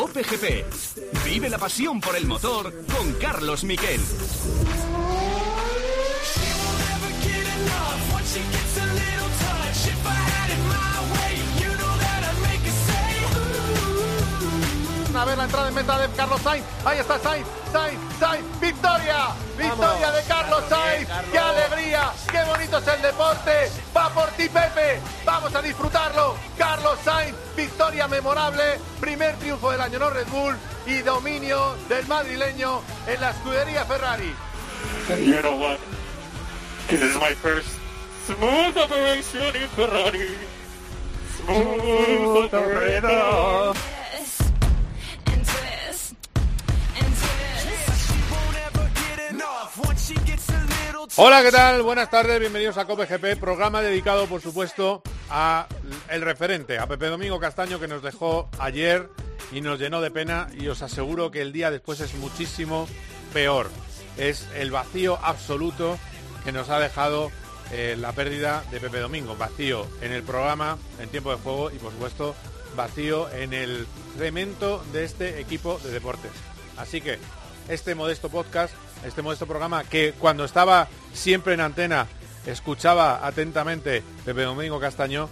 Cope GP. Vive la pasión por el motor con Carlos Miquel. A ver la entrada en meta de Carlos Sainz. Ahí está Sainz, Sainz, Sainz. ¡Victoria! ¡Victoria de Carlos Sainz! ¡Qué alegría! ¡Qué bonito es el deporte! ¡Va por ti, Pepe! ¡Vamos a disfrutarlo! Carlos Sainz, victoria memorable. Primer triunfo del año no Red Bull y dominio del madrileño en la escudería Ferrari. You know what? This is my first smooth operation in Ferrari. Smooth operator. Hola, ¿qué tal? Buenas tardes, bienvenidos a Cope GP, programa dedicado, por supuesto, a el referente, a Pepe Domingo Castaño, que nos dejó ayer y nos llenó de pena y os aseguro que el día después es muchísimo peor. Es el vacío absoluto que nos ha dejado eh, la pérdida de Pepe Domingo. Vacío en el programa, en tiempo de juego y, por supuesto, vacío en el cemento de este equipo de deportes. Así que este modesto podcast, este modesto programa que cuando estaba siempre en antena escuchaba atentamente Pepe Domingo Castaño,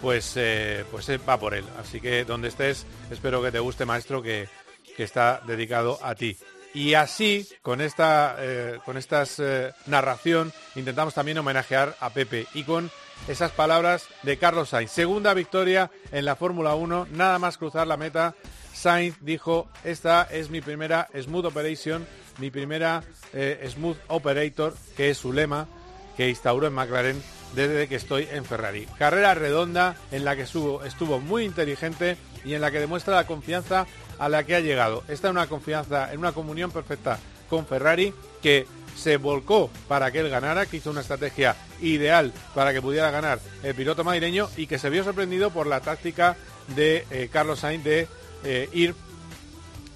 pues, eh, pues eh, va por él. Así que donde estés, espero que te guste, maestro, que, que está dedicado a ti. Y así, con esta eh, con narración, intentamos también homenajear a Pepe y con esas palabras de Carlos Sainz. Segunda victoria en la Fórmula 1, nada más cruzar la meta. Sainz dijo, esta es mi primera Smooth Operation, mi primera eh, Smooth Operator, que es su lema, que instauró en McLaren desde que estoy en Ferrari. Carrera redonda en la que estuvo, muy inteligente y en la que demuestra la confianza a la que ha llegado. Está en una confianza, en una comunión perfecta con Ferrari que se volcó para que él ganara, que hizo una estrategia ideal para que pudiera ganar el piloto madrileño y que se vio sorprendido por la táctica de eh, Carlos Sainz de eh, ir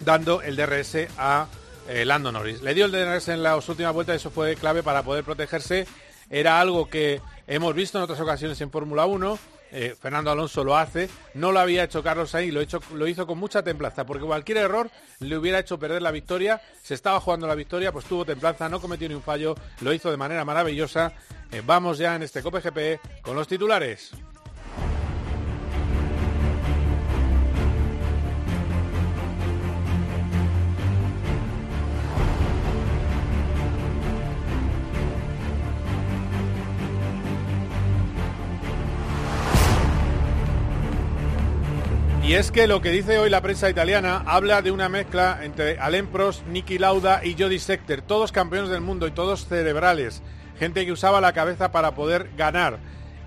dando el DRS a eh, Lando Norris. Le dio el DRS en las últimas vueltas, eso fue clave para poder protegerse. Era algo que hemos visto en otras ocasiones en Fórmula 1. Eh, Fernando Alonso lo hace, no lo había hecho Carlos Sainz, lo, hecho, lo hizo con mucha templanza, porque cualquier error le hubiera hecho perder la victoria, se estaba jugando la victoria, pues tuvo templanza, no cometió ni un fallo, lo hizo de manera maravillosa. Eh, vamos ya en este Cope GP con los titulares. Y es que lo que dice hoy la prensa italiana habla de una mezcla entre Alain Prost, Niki Lauda y Jody Scheckter, todos campeones del mundo y todos cerebrales, gente que usaba la cabeza para poder ganar.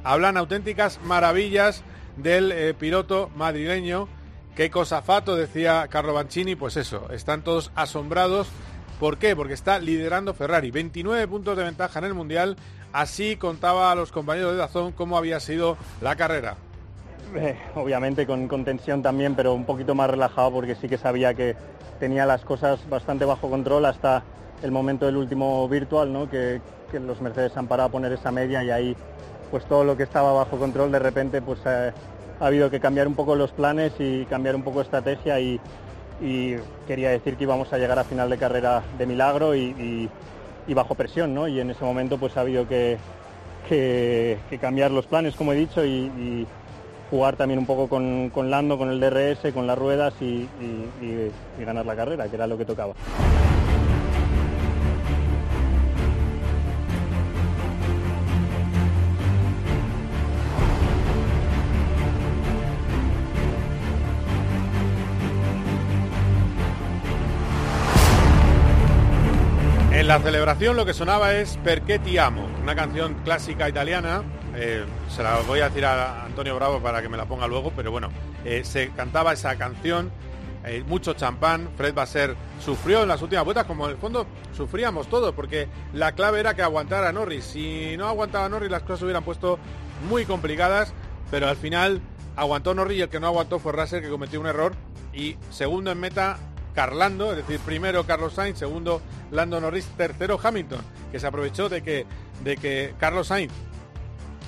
Hablan auténticas maravillas del eh, piloto madrileño. Qué cosa fato, decía Carlo Banchini, pues eso, están todos asombrados. ¿Por qué? Porque está liderando Ferrari, 29 puntos de ventaja en el Mundial. Así contaba a los compañeros de Dazón cómo había sido la carrera. Eh, obviamente con, tensión también, pero un poquito más relajado porque sí que sabía que tenía las cosas bastante bajo control hasta el momento del último virtual, ¿no? que, los Mercedes han parado a poner esa media y ahí pues todo lo que estaba bajo control de repente pues eh, ha habido que cambiar un poco los planes y cambiar un poco estrategia y, quería decir que íbamos a llegar a final de carrera de milagro y bajo presión, ¿no? Y en ese momento pues ha habido que, que, que cambiar los planes, como he dicho, y, jugar también un poco con, con, Lando, con el DRS, con las ruedas y, y, ganar la carrera, que era lo que tocaba. En la celebración lo que sonaba es Perché ti amo, una canción clásica italiana eh, se la voy a decir a Antonio Bravo para que me la ponga luego, pero bueno, eh, se cantaba esa canción, eh, mucho champán, Fred Basser sufrió en las últimas vueltas, como en el fondo sufríamos todos, porque la clave era que aguantara Norris, si no aguantaba Norris las cosas se hubieran puesto muy complicadas, pero al final aguantó Norris y el que no aguantó fue Russell que cometió un error. Y segundo en meta Carlando, es decir, primero Carlos Sainz, segundo Lando Norris, tercero Hamilton, que se aprovechó de que, de que Carlos Sainz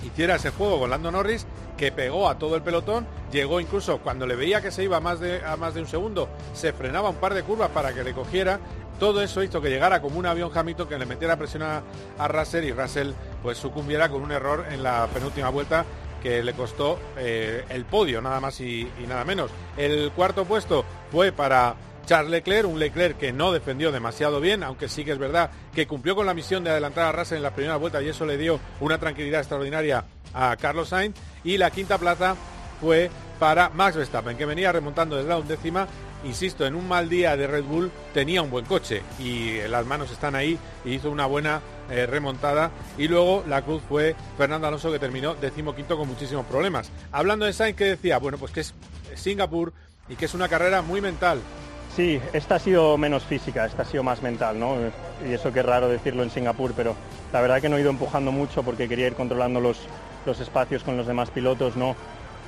hiciera ese juego con Lando Norris que pegó a todo el pelotón, llegó incluso cuando le veía que se iba a más de, a más de un segundo, se frenaba un par de curvas para que le cogiera. Todo eso hizo que llegara como un avión jamito que le metiera presión a, Russell y Russell pues sucumbiera con un error en la penúltima vuelta que le costó eh, el podio, nada más y nada menos. El cuarto puesto fue para Charles Leclerc, un Leclerc que no defendió demasiado bien, aunque sí que es verdad que cumplió con la misión de adelantar a Russell en la primera vuelta y eso le dio una tranquilidad extraordinaria a Carlos Sainz. Y la quinta plaza fue para Max Verstappen, que venía remontando desde la undécima. Insisto, en un mal día de Red Bull tenía un buen coche y las manos están ahí y hizo una buena eh, remontada. Y luego la cruz fue Fernando Alonso, que terminó decimoquinto con muchísimos problemas. Hablando de Sainz, que decía? Bueno, pues que es Singapur y que es una carrera muy mental. Sí, esta ha sido menos física, esta ha sido más mental, ¿no? Y eso que es raro decirlo en Singapur, pero la verdad que no he ido empujando mucho porque quería ir controlando los, los espacios con los demás pilotos, ¿no?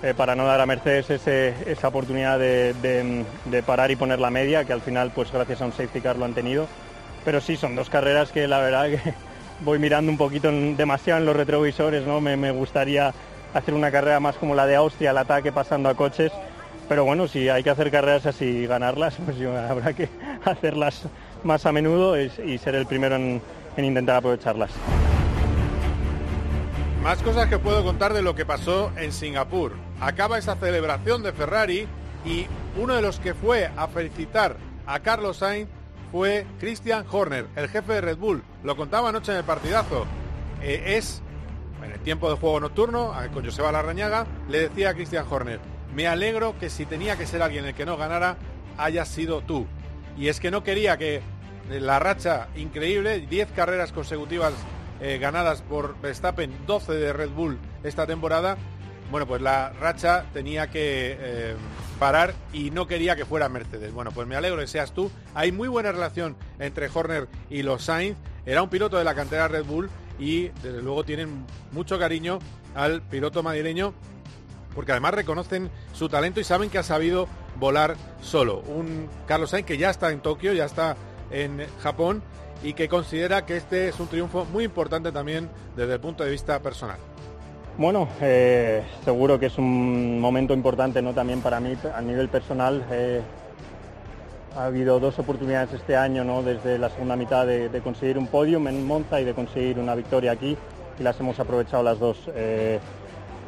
Eh, para no dar a Mercedes esa oportunidad de, de, parar y poner la media, que al final, pues gracias a un safety car lo han tenido. Pero sí, son dos carreras que la verdad que voy mirando un poquito demasiado en los retrovisores, ¿no? Me, me gustaría hacer una carrera más como la de Austria, al ataque pasando a coches pero bueno, si hay que hacer carreras así y ganarlas, pues yo, habrá que hacerlas más a menudo y, ser el primero en, en, intentar aprovecharlas. Más cosas que puedo contar de lo que pasó en Singapur. Acaba esa celebración de Ferrari y uno de los que fue a felicitar a Carlos Sainz fue Christian Horner, el jefe de Red Bull. Lo contaba anoche en el partidazo. Eh, es, en el tiempo de juego nocturno, con Joseba Larrañaga, le decía a Christian Horner, me alegro que si tenía que ser alguien el que no ganara, haya sido tú. Y es que no quería que la racha increíble, 10 carreras consecutivas eh, ganadas por Verstappen, 12 de Red Bull esta temporada, bueno, pues la racha tenía que eh, parar y no quería que fuera Mercedes. Bueno, pues me alegro que seas tú. Hay muy buena relación entre Horner y los Sainz. Era un piloto de la cantera Red Bull y desde luego tienen mucho cariño al piloto madrileño porque además reconocen su talento y saben que ha sabido volar solo. Un Carlos Sainz que ya está en Tokio, ya está en Japón y que considera que este es un triunfo muy importante también desde el punto de vista personal. Bueno, eh, seguro que es un momento importante ¿no? también para mí a nivel personal. Eh, ha habido dos oportunidades este año, ¿no? desde la segunda mitad, de, conseguir un podium en Monza y de conseguir una victoria aquí y las hemos aprovechado las dos. Eh,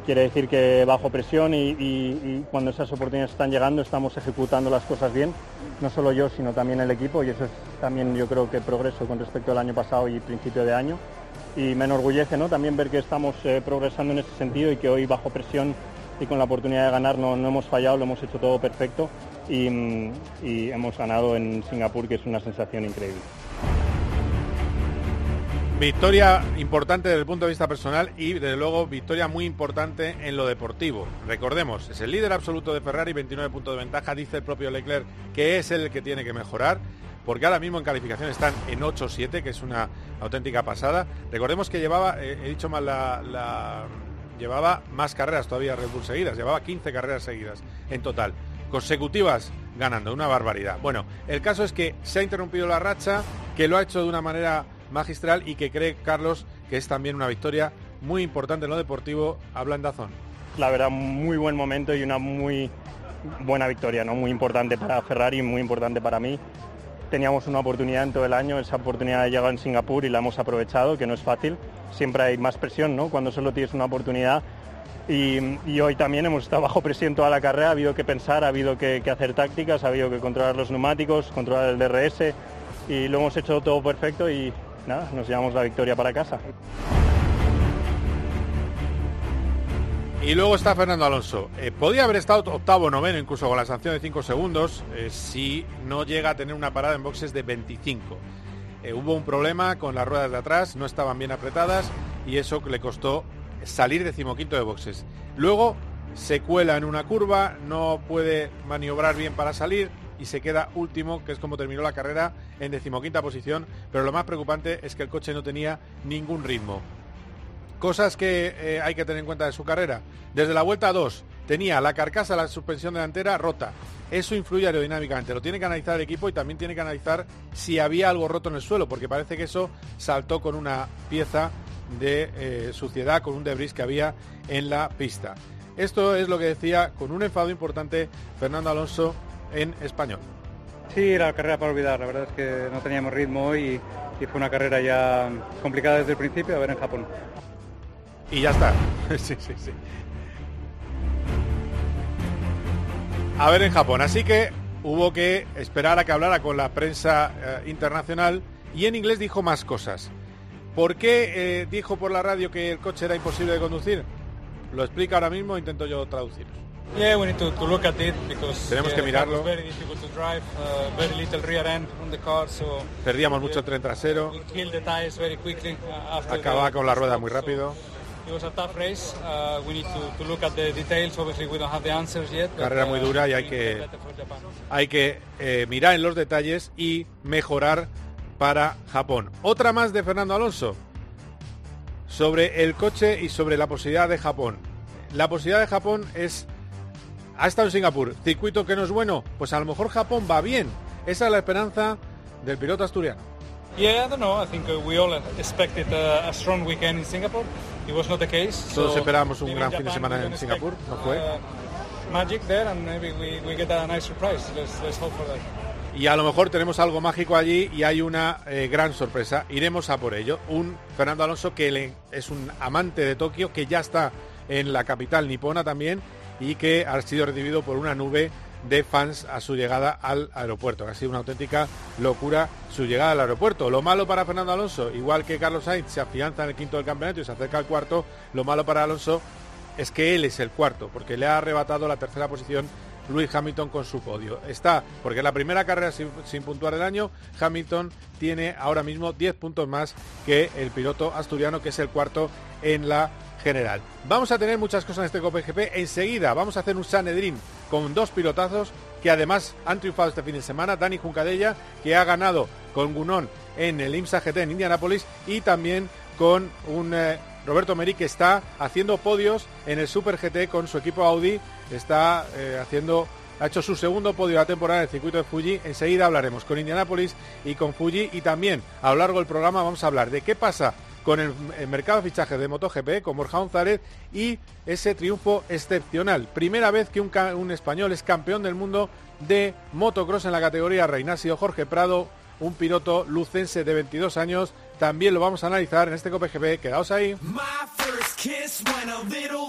quiere decir que bajo presión y, cuando esas oportunidades están llegando estamos ejecutando las cosas bien, no solo yo, sino también el equipo y eso es también yo creo que progreso con respecto al año pasado y principio de año y me enorgullece ¿no? también ver que estamos eh, progresando en ese sentido y que hoy bajo presión y con la oportunidad de ganar no, hemos fallado, lo hemos hecho todo perfecto y, y hemos ganado en Singapur que es una sensación increíble. Victoria importante desde el punto de vista personal y desde luego victoria muy importante en lo deportivo. Recordemos, es el líder absoluto de Ferrari, 29 puntos de ventaja, dice el propio Leclerc que es el que tiene que mejorar, porque ahora mismo en calificación están en 8-7, que es una auténtica pasada. Recordemos que llevaba, eh, he dicho mal la, llevaba más carreras todavía Red Bull seguidas, llevaba 15 carreras seguidas en total, consecutivas ganando, una barbaridad. Bueno, el caso es que se ha interrumpido la racha, que lo ha hecho de una manera magistral y que cree Carlos que es también una victoria muy importante en lo deportivo habla en Dazón. La verdad, muy buen momento y una muy buena victoria, ¿no? Muy importante para Ferrari, muy importante para mí. Teníamos una oportunidad en todo el año, esa oportunidad ha llegado en Singapur y la hemos aprovechado, que no es fácil. Siempre hay más presión, ¿no? Cuando solo tienes una oportunidad. Y, y, hoy también hemos estado bajo presión toda la carrera, ha habido que pensar, ha habido que, que hacer tácticas, ha habido que controlar los neumáticos, controlar el DRS y lo hemos hecho todo perfecto y, nada, nos llevamos la victoria para casa. Y luego está Fernando Alonso. Eh, podía haber estado octavo noveno, incluso con la sanción de 5 segundos, eh, si no llega a tener una parada en boxes de 25. Eh, hubo un problema con las ruedas de atrás, no estaban bien apretadas y eso le costó salir decimoquinto de boxes. Luego se cuela en una curva, no puede maniobrar bien para salir, y se queda último, que es como terminó la carrera en decimoquinta posición, pero lo más preocupante es que el coche no tenía ningún ritmo. Cosas que eh, hay que tener en cuenta de su carrera. Desde la vuelta 2 tenía la carcasa, la suspensión delantera rota. Eso influye aerodinámicamente. Lo tiene que analizar el equipo y también tiene que analizar si había algo roto en el suelo, porque parece que eso saltó con una pieza de eh, suciedad, con un debris que había en la pista. Esto es lo que decía con un enfado importante Fernando Alonso en español. Sí, la carrera para olvidar. La verdad es que no teníamos ritmo y, y fue una carrera ya complicada desde el principio, a ver en Japón. Y ya está. sí, sí, sí. A ver en Japón. Así que hubo que esperar a que hablara con la prensa eh, internacional y en inglés dijo más cosas. ¿Por qué eh, dijo por la radio que el coche era imposible de conducir? Lo explica ahora mismo, intento yo traducir. Yeah, we need to, to look at it because Tenemos que mirarlo. it was very difficult to drive, uh, very little rear end on the car, so Perdíamos mucho el tren trasero, we killed the tires very quickly uh, after acababa con la rueda muy rápido. It was a tough race. Uh, we need to, to look at the details. Obviously, we don't have the answers yet. but, Carrera muy uh, dura y hay we que-. Hay que eh, mirar en los detalles y mejorar para Japón. Otra más de Fernando Alonso sobre el coche y sobre la posibilidad de Japón. La posibilidad de Japón es ha estado en Singapur, circuito que no es bueno, pues a lo mejor Japón va bien. Esa es la esperanza del piloto asturiano. Yeah, I don't know. I think uh, we all expected uh, a strong weekend in Singapore. It was not the case. Todos so esperábamos un gran in fin de semana en Singapur, no fue. uh, magic there, and maybe we, we get a nice surprise. Let's, let's hope for that. Y a lo mejor tenemos algo mágico allí y hay una eh, gran sorpresa. Iremos a por ello. Un Fernando Alonso que le- es un amante de Tokio, que ya está en la capital nipona también y que ha sido recibido por una nube de fans a su llegada al aeropuerto. Ha sido una auténtica locura su llegada al aeropuerto. Lo malo para Fernando Alonso, igual que Carlos Sainz se afianza en el quinto del campeonato y se acerca al cuarto, lo malo para Alonso es que él es el cuarto, porque le ha arrebatado la tercera posición Luis Hamilton con su podio. Está, porque es la primera carrera sin, sin puntuar del año, Hamilton tiene ahora mismo 10 puntos más que el piloto asturiano, que es el cuarto en la general. Vamos a tener muchas cosas en este Copa GP. Enseguida vamos a hacer un Sanedrín con dos pilotazos que además han triunfado este fin de semana. Dani Juncadella, que ha ganado con Gunón en el IMSA GT en Indianápolis y también con un eh, Roberto Meri que está haciendo podios en el Super GT con su equipo Audi. Está eh, haciendo ha hecho su segundo podio de la temporada en el circuito de Fuji. Enseguida hablaremos con Indianápolis y con Fuji y también a lo largo del programa vamos a hablar de qué pasa con el, el mercado de fichajes de MotoGP, con Borja González y ese triunfo excepcional. Primera vez que un, español es campeón del mundo de motocross en la categoría reina. Ha sido Jorge Prado, un piloto lucense de 22 años. También lo vamos a analizar en este COPGP. Quedaos ahí.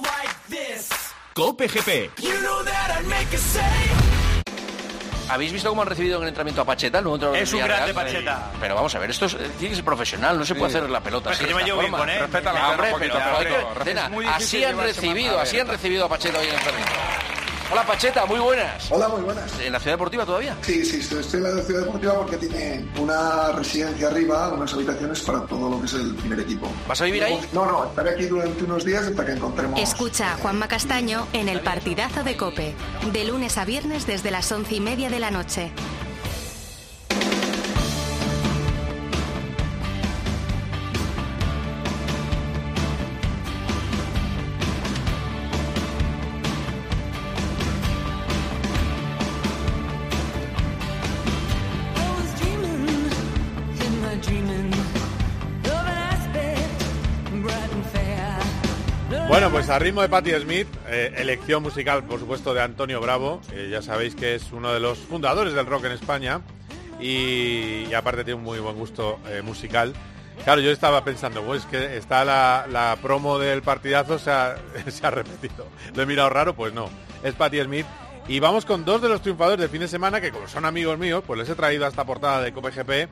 Like this. Cope GP. You know ¿Habéis visto cómo han recibido en el entrenamiento a Pacheta? el nuevo Es un grande Villarreal? Pacheta. Pero vamos a ver, esto es- tiene que ser profesional, no se puede hacer la pelota. Pues así yo me llevo bien forma. con él. Respeta Me la hombre, pero, poquito, así han recibido, así han recibido a Pacheta hoy en el entrenamiento. Hola Pacheta, muy buenas. Hola, muy buenas. ¿En la ciudad deportiva todavía? Sí, sí, estoy estoy en la ciudad deportiva porque tiene una residencia arriba, unas habitaciones para todo lo que es el primer equipo. ¿Vas a vivir ahí? No, no, estaré aquí durante unos días hasta que encontremos. Escucha a Juanma Castaño en el partidazo de Cope, de lunes a viernes desde las once y media de la noche. A ritmo de Patti Smith, eh, elección musical, por supuesto, de Antonio Bravo. ya sabéis que es uno de los fundadores del rock en España y, aparte tiene un muy buen gusto eh, musical. Claro, yo estaba pensando, pues que está la, promo del partidazo, se ha, se ha repetido. Lo he mirado raro, pues no, es Patti Smith. Y vamos con dos de los triunfadores del fin de semana, que como son amigos míos, pues les he traído a esta portada de COPGP.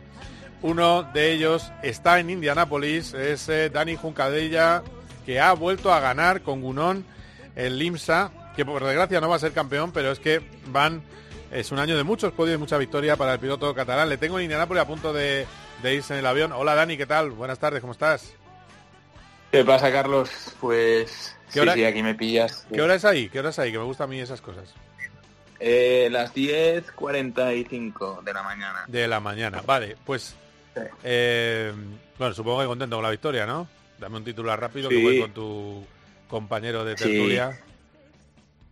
Uno de ellos está en Indianápolis, es eh, Dani Juncadella, que ha vuelto a ganar con Gunón el Limsa, que por desgracia no va a ser campeón, pero es que van, es un año de muchos podios y mucha victoria para el piloto catalán. Le tengo en Indianápolis a punto de, de irse en el avión. Hola Dani, ¿qué tal? Buenas tardes, ¿cómo estás? ¿Qué pasa, Carlos? Pues ¿Qué sí, hora- sí, aquí me pillas. ¿Qué hora es ahí? ¿Qué hora es ahí? Que me gustan a mí esas cosas. Eh, las 10.45 de la mañana. De la mañana. Vale, pues... eh, bueno, supongo que contento con la victoria, ¿no? Dame un titular rápido que voy con tu compañero de Sí. tertulia.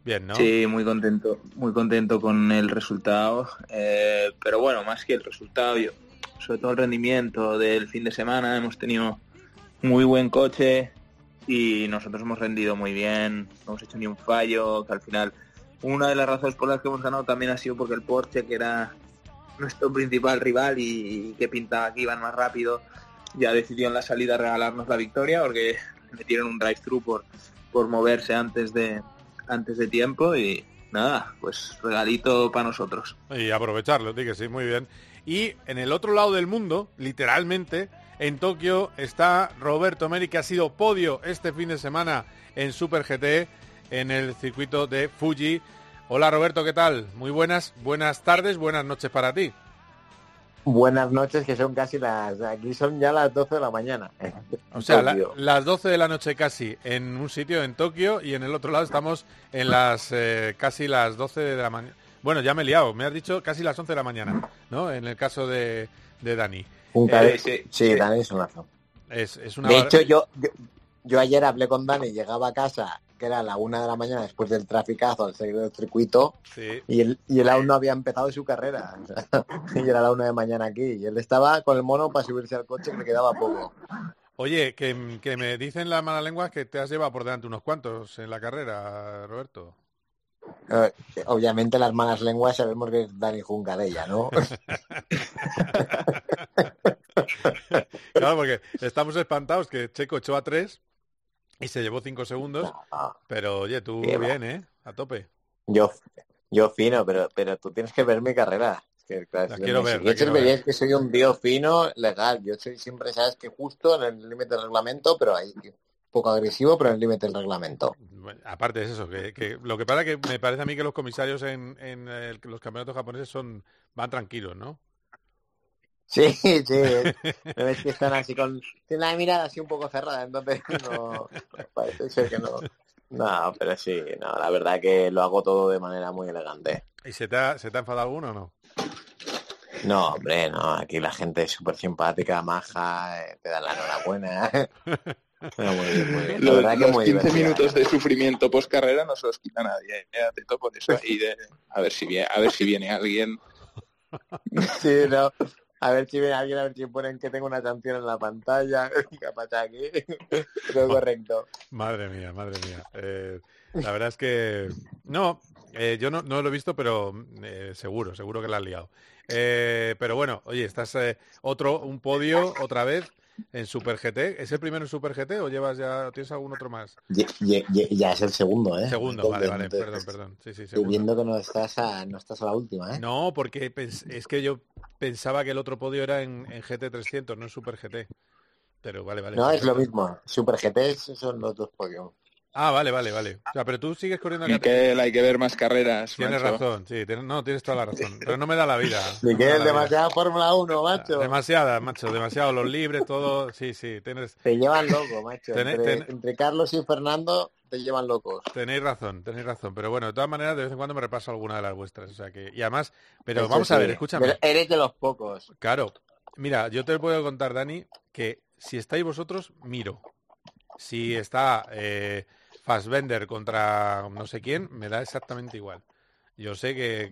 Bien, ¿no? Sí, muy contento, muy contento con el resultado. eh, pero bueno, más que el resultado, yo, sobre todo el rendimiento del fin de semana, hemos tenido muy buen coche y nosotros hemos rendido muy bien, no hemos hecho ni un fallo, que al final una de las razones por las que hemos ganado también ha sido porque el Porsche, que era nuestro principal rival y, que pintaba que iban más rápido, ya decidió en la salida regalarnos la victoria porque metieron un drive-thru por, por moverse antes de, antes de tiempo y nada, pues regalito para nosotros. Y aprovecharlo, sí que sí, muy bien. Y en el otro lado del mundo, literalmente, en Tokio está Roberto Meri, que ha sido podio este fin de semana en Super GT en el circuito de Fuji. Hola Roberto, ¿qué tal? Muy buenas, buenas tardes, buenas noches para ti. Buenas noches, que son casi las... Aquí son ya las 12 de la mañana. O sea, las 12 de la noche casi en un sitio en Tokio y en el otro lado estamos en las eh, casi las 12 de la mañana. Bueno, ya me he liado, me has dicho casi las 11 de la mañana, ¿no? En el caso de, de Dani. Un eh, sí, Dani es un lazo. Es, es una... De hecho, yo, yo, ayer hablé con Dani, llegaba a casa que era la una de la mañana después del traficazo al salir del circuito y, él, y él aún no había empezado su carrera y era la una de mañana aquí y él estaba con el mono para subirse al coche que le quedaba poco Oye, que, me dicen las malas lenguas que te has llevado por delante unos cuantos en la carrera, Roberto. Eh, obviamente las malas lenguas sabemos que es Dani ella, ¿no? claro, porque estamos espantados que Checo echó a tres y se llevó cinco segundos. Pero oye, tú bien, ¿eh? A tope. Yo, yo fino, pero, pero tú tienes que ver mi carrera. Que, la quiero ver. Que soy un tío fino, legal. Yo soy siempre, sabes, que justo en el límite del reglamento, pero ahí poco agresivo, pero en el límite del reglamento. aparte es eso, que, lo que pasa que me parece a mí que los comisarios en, en los campeonatos japoneses son van tranquilos, ¿no? Sí, sí, ves que están así con tienen la mirada así un poco cerrada, entonces no parece ser que no. No, pero sí, no, la verdad que lo hago todo de manera muy elegante. ¿Y se te ha, se te ha enfadado alguno o no? No, hombre, no, aquí la gente es súper simpática, maja, eh, te dan la enhorabuena. Los, 15 minutos de sufrimiento post carrera no se los quita nadie. ¿eh? por eso ahí de a ver si viene, a ver si viene alguien. Sí, no. A ver si viene alguien, a ver si ponen que tengo una canción en la pantalla. aquí. Todo correcto. Madre mía, madre mía. Eh, la verdad es que no, eh, yo no, no, lo he visto, pero eh, seguro, seguro que la has liado. pero bueno, oye, estás otro, un podio otra vez en Super GT. ¿Es el primero en Super GT o llevas ya, tienes algún otro más? Ya, es el segundo, ¿eh? Segundo, vale, vale, perdón, perdón. Sí, sí, Estoy viendo que no estás, a, no estás a la última, ¿eh? No, porque es que yo pensaba que el otro podio era en, GT300, no en Super GT. Pero vale, vale. No, es lo mismo. Super GT son los dos podios. Ah, vale, vale, vale. O sea, pero tú sigues corriendo Miquel, hay que ver más carreras. Tienes razón, sí, no, tienes toda la razón. Pero no me da la vida. Miquel, demasiada Fórmula 1, macho. Demasiada, macho, demasiado. Los libres, todo. Sí, sí, tienes. Te llevan loco, macho. entre, Carlos y Fernando te llevan locos. Tenéis razón, tenéis razón. Pero bueno, de todas maneras, de vez en cuando me repaso alguna de las vuestras. O sea que. Y además, pero vamos a ver, escúchame. eres de los pocos. Claro. Mira, yo te puedo contar, Dani, que si estáis vosotros, miro. Si está. Eh, Fassbender contra no sé quién, me da exactamente igual. Yo sé que,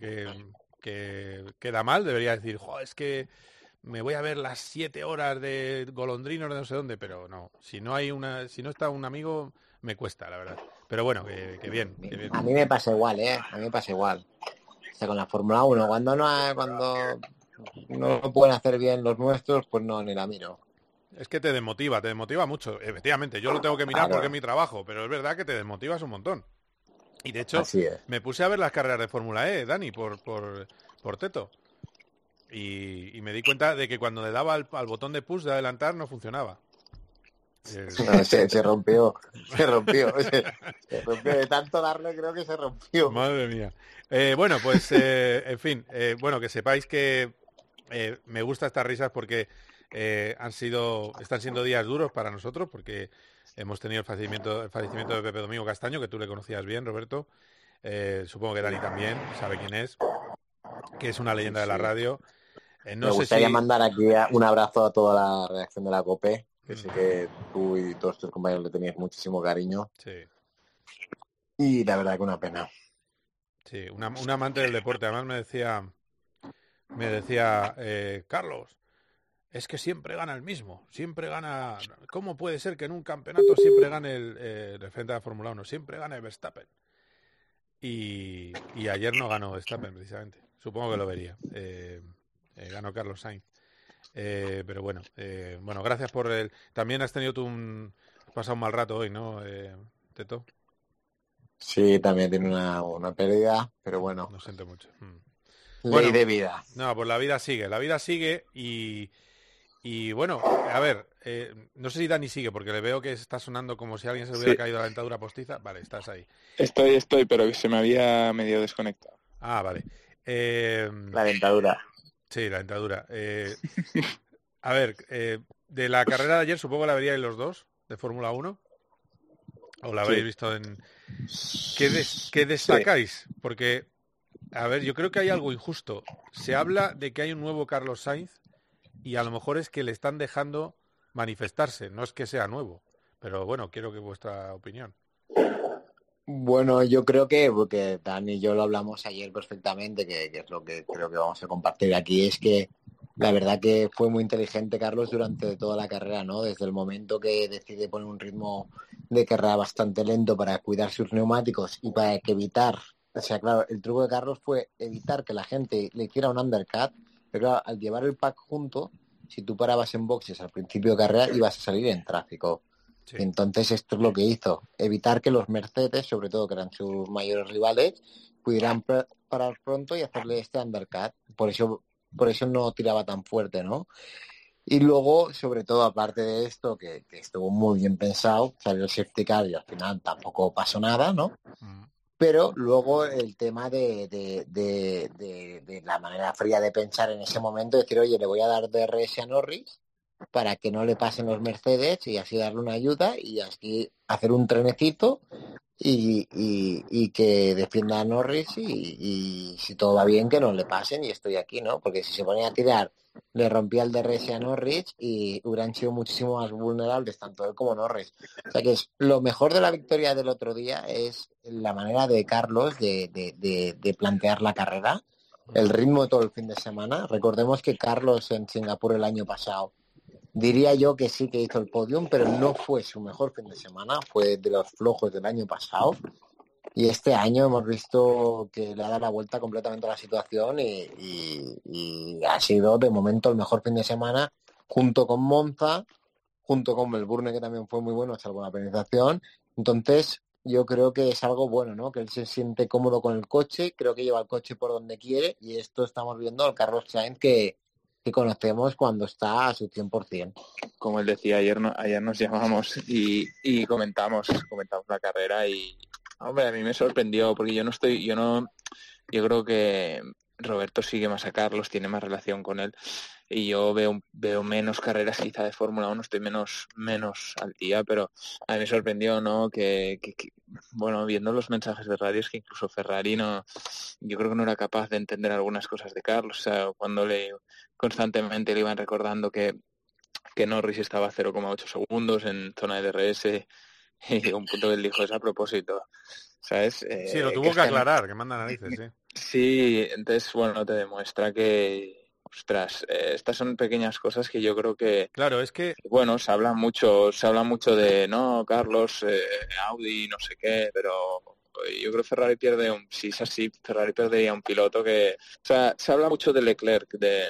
que, queda mal, debería decir, es que me voy a ver las siete horas de golondrino de no sé dónde, pero no, si no hay una, si no está un amigo, me cuesta, la verdad. Pero bueno, que, bien, A mí me pasa igual, ¿eh? A mí me pasa igual. O sea, con la Fórmula 1, cuando no cuando no pueden hacer bien los nuestros, pues no, ni la miro. Es que te desmotiva, te desmotiva mucho. Efectivamente, yo lo tengo que mirar porque es mi trabajo, pero es verdad que te desmotivas un montón. Y de hecho, me puse a ver las carreras de Fórmula E, Dani, por, por, por Teto. Y, me di cuenta de que cuando le daba al, botón de push de adelantar no funcionaba. se, rompió, se rompió, se, rompió. De tanto darle creo que se rompió. Madre mía. Eh, bueno, pues, eh, en fin, eh, bueno, que sepáis que me gusta estas risas porque eh, han sido, están siendo días duros para nosotros porque hemos tenido el fallecimiento, el fallecimiento de Pepe Domingo Castaño, que tú le conocías bien, Roberto. Eh, supongo que Dani también sabe quién es, que es una leyenda de la radio. Eh, no Me gustaría mandar aquí un abrazo a toda la redacción de la COPE, que sé que tú y todos tus compañeros le tenías muchísimo cariño. Sí. Y la verdad que una pena. Sí, un amante del deporte. Además me decía, me decía, Carlos, es que siempre gana el mismo, siempre gana... ¿Cómo puede ser que en un campeonato siempre gane el, eh, frente de la Fórmula 1, siempre gane Verstappen? Y, ayer no ganó Verstappen, precisamente. Supongo que lo vería. Eh, eh, ganó Carlos Sainz. pero bueno, bueno, gracias por el... También has tenido tú un... pasado un mal rato hoy, ¿no, Teto? Sí, también tiene una, una pérdida, pero bueno. Lo siento mucho. Mm. Ley de vida. No, pues la vida sigue, la vida sigue y, y bueno, a ver, eh, no sé si Dani sigue, porque le veo que está sonando como si alguien se le hubiera caído la dentadura postiza. Vale, estás ahí. Estoy, estoy, pero se me había medio desconectado. Ah, vale. Eh, la dentadura. Sí, la dentadura. Eh, a ver, de la carrera de ayer supongo que la veríais los dos, de Fórmula 1. ¿O la habéis visto en...? ¿Qué, ¿Qué, destacáis? Porque, a ver, yo creo que hay algo injusto. Se habla de que hay un nuevo Carlos Sainz y a lo mejor es que le están dejando manifestarse, no es que sea nuevo, pero bueno, quiero que vuestra opinión. Bueno, yo creo que, porque Dani y yo lo hablamos ayer perfectamente, que, es lo que creo que vamos a compartir aquí, es que la verdad que fue muy inteligente Carlos durante toda la carrera, ¿no? Desde el momento que decide poner un ritmo de carrera bastante lento para cuidar sus neumáticos y para evitar, o sea, claro, el truco de Carlos fue evitar que la gente le hiciera un undercut pero al llevar el pack junto, si tú parabas en boxes al principio de carrera, ibas a salir en tráfico. Entonces esto es lo que hizo, evitar que los Mercedes, sobre todo que eran sus mayores rivales, pudieran parar pronto y hacerle este undercut. Por eso, por eso no tiraba tan fuerte, ¿no? Y luego, sobre todo, aparte de esto, que, estuvo muy bien pensado, salió el safety car y al final tampoco pasó nada, ¿no? Mm pero luego el tema de, de, la manera fría de pensar en ese momento, decir, oye, le voy a dar DRS a Norris para que no le pasen los Mercedes y así darle una ayuda y así hacer un trenecito y, y, que defienda a Norris y, si todo va bien que no le pasen y estoy aquí, ¿no? Porque si se ponía a tirar, le rompía el DRS a Norris y hubieran sido muchísimo más vulnerables tanto él como Norris. O sea que es, lo mejor de la victoria del otro día es la manera de Carlos de, de, de plantear la carrera, el ritmo todo el fin de semana. Recordemos que Carlos en Singapur el año pasado Diría yo que sí que hizo el podium, pero no fue su mejor fin de semana, fue de los flojos del año pasado. Y este año hemos visto que le ha dado la vuelta completamente a la situación y, ha sido de momento el mejor fin de semana junto con Monza, junto con Melbourne, que también fue muy bueno, salvo la penalización. Entonces, yo creo que es algo bueno, ¿no? Que él se siente cómodo con el coche, creo que lleva el coche por donde quiere y esto estamos viendo al Carlos Sainz que, que conocemos cuando está a su 100%. Como él decía, ayer, no, ayer nos llamamos y, y comentamos, comentamos la carrera y, hombre, a mí me sorprendió porque yo no estoy, yo no, yo creo que Roberto sigue más a Carlos, tiene más relación con él y yo veo, veo menos carreras quizá de Fórmula 1, estoy menos, menos al día, pero a mí me sorprendió, ¿no? Que, bueno, viendo los mensajes de radio es que incluso Ferrari no, yo creo que no era capaz de entender algunas cosas de Carlos, o sea, cuando le constantemente le iban recordando que, que Norris estaba a 0,8 segundos en zona de DRS y un punto que él dijo es a propósito. ¿Sabes? sí, lo eh, tuvo que, aclarar, que manda narices, sí. Sí, entonces, bueno, te demuestra que, ostras, eh, estas son pequeñas cosas que yo creo que... Claro, es que... Bueno, se habla mucho, se habla mucho de, no, Carlos, eh, Audi, no sé qué, pero yo creo que Ferrari pierde un... Si es así, Ferrari perdería un piloto que... O sea, se habla mucho de Leclerc, de,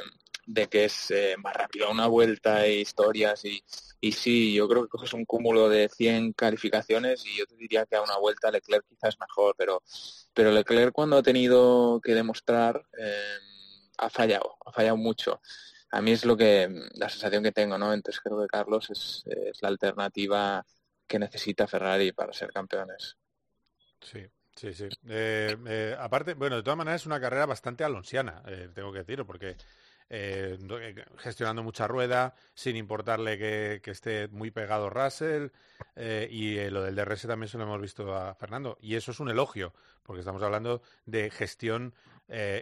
de que es eh, más rápido una vuelta e historias y, y sí, yo creo que coges un cúmulo de 100 calificaciones y yo te diría que a una vuelta Leclerc quizás mejor, pero, pero Leclerc cuando ha tenido que demostrar eh, ha fallado, ha fallado mucho. A mí es lo que la sensación que tengo, ¿no? Entonces creo que Carlos es, es la alternativa que necesita Ferrari para ser campeones. Sí, Sí, sí. Eh, aparte, bueno, de todas maneras es una carrera bastante alonsiana, tengo que decirlo, porque eh, eh, gestionando mucha rueda, sin importarle que, esté muy pegado Russell, eh, y lo del DRS también se lo hemos visto a Fernando. Y eso es un elogio, porque estamos hablando de gestión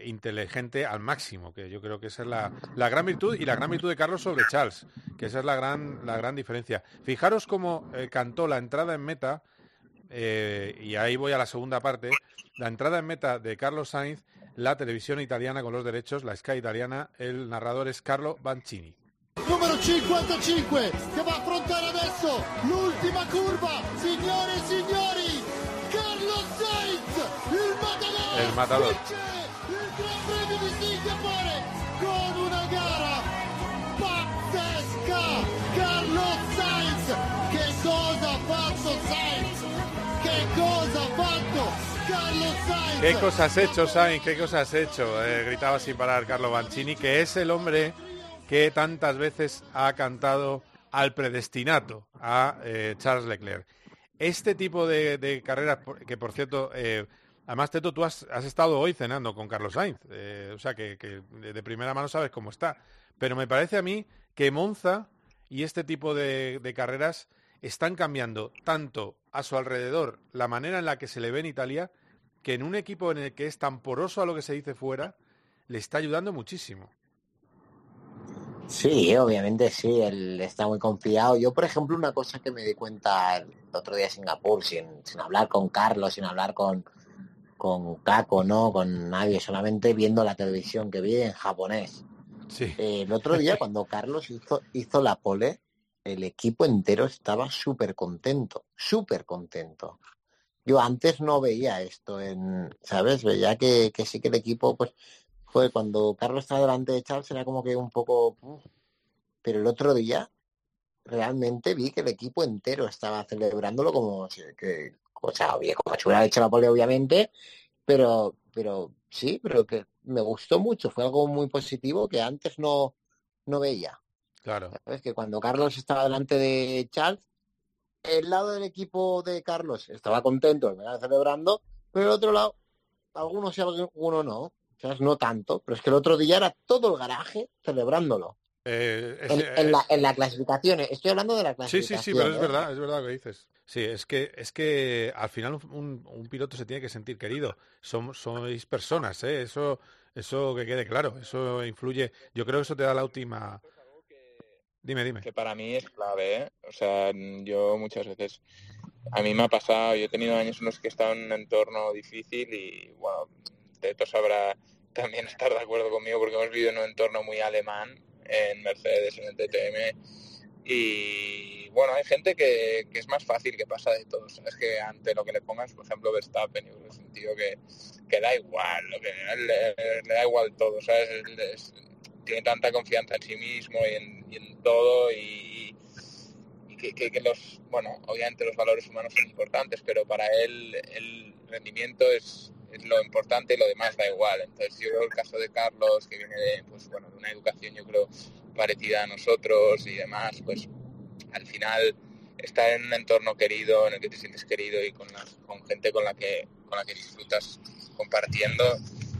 inteligente al máximo, que yo creo que esa es la, gran virtud y la gran virtud de Carlos sobre Charles, que esa es la gran, la gran diferencia. Fijaros cómo cantó la entrada en meta, y ahí voy a la segunda parte, la entrada en meta de Carlos Sainz la televisión italiana con los derechos, la Sky italiana, el narrador es Carlo Bancini. Numero 55 che va a affrontare adesso l'ultima curva. Signore e signori, Carlos Sainz, il matador. El matador. Il Gran Premio di Singapore ¿Qué cosas has hecho, Sainz? ¿Qué cosas has hecho? Eh, gritaba sin parar Carlo Banchini, que es el hombre que tantas veces ha cantado al predestinato, a eh, Charles Leclerc. Este tipo de, carreras, que por cierto, eh, además Teto, tú has, estado hoy cenando con Carlos Sainz, eh, o sea que, de primera mano sabes cómo está. Pero me parece a mí que Monza y este tipo de carreras están cambiando tanto a su alrededor la manera en la que se le ve en Italia, que en un equipo en el que es tan poroso a lo que se dice fuera, le está ayudando muchísimo. Sí, obviamente sí, él está muy confiado. Yo, por ejemplo, una cosa que me di cuenta el otro día en Singapur, sin, sin hablar con Carlos, sin hablar con, con Kako, ¿no? Con nadie, solamente viendo la televisión que vi en japonés. Sí. Eh, el otro día, cuando Carlos hizo, hizo la pole, el equipo entero estaba súper contento, súper contento. Yo antes no veía esto en, ¿sabes? Veía que, que sí que el equipo, pues, fue cuando Carlos estaba delante de Charles era como que un poco... Pero el otro día realmente vi que el equipo entero estaba celebrándolo como que, o sea, bien, como si hubiera hecho la pole, obviamente, pero, pero sí, pero que me gustó mucho, fue algo muy positivo que antes no, no veía. Claro. ¿Sabes? Que cuando Carlos estaba delante de Charles, el lado del equipo de Carlos estaba contento, estaba celebrando, pero el otro lado, algunos sí, algunos no. ¿Sabes? No tanto, pero es que el otro día era todo el garaje celebrándolo. Eh, es- En, eh, la, en la clasificación, eh, estoy hablando de la Sí, clasificación. sí, sí, pero es verdad, es verdad lo que dices. Sí, es que es que al final un, un piloto se tiene que sentir querido. Somos sois personas, ¿eh? Eso eso que quede claro, eso influye. Yo creo que eso te da la última. Dime, dime. que para mí es clave, ¿eh? O sea, yo muchas veces, a mí me ha pasado, yo he tenido años en los que he estado en un entorno difícil y, bueno, Teto sabrá también estar de acuerdo conmigo porque hemos vivido en un entorno muy alemán en Mercedes, en el TTM y, bueno, hay gente que, que es más fácil, que pasa de todo, ¿sabes? Que ante lo que le pongas, por ejemplo, Verstappen, yo creo que es un tío que, da igual, lo que, le, le da igual todo, ¿sabes? Es- tiene tanta confianza en sí mismo y en, todo y, que, los, bueno, obviamente los valores humanos son importantes, pero para él el rendimiento es, es lo importante y lo demás da igual. Entonces yo creo el caso de Carlos, que viene de, pues, bueno, de una educación yo creo parecida a nosotros y demás, pues al final estar en un entorno querido, en el que te sientes querido y con, con gente con la que con la que disfrutas compartiendo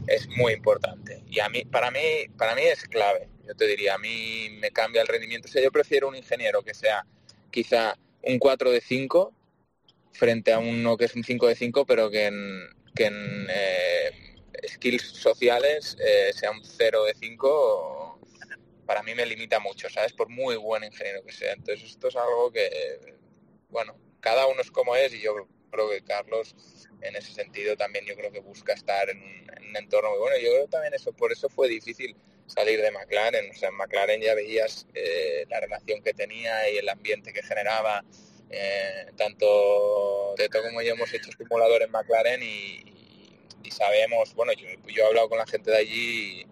es muy importante. Y a mí, para mí, para mí es clave. Yo te diría, a mí me cambia el rendimiento. O sea, yo prefiero un ingeniero que sea quizá un 4 de 5 frente a uno que es un 5 de 5, pero que en, que en eh, skills sociales eh, sea un 0 de 5 para mí me limita mucho, ¿sabes? Por muy buen ingeniero que sea. Entonces esto es algo que, bueno, cada uno es como es y yo creo que Carlos en ese sentido también yo creo que busca estar en un, en un entorno muy bueno. Yo creo también eso, por eso fue difícil salir de McLaren. O sea, en McLaren ya veías eh, la relación que tenía y el ambiente que generaba. Eh, tanto Teto como yo hemos hecho simulador en McLaren y, sabemos, bueno, yo, he hablado con la gente de allí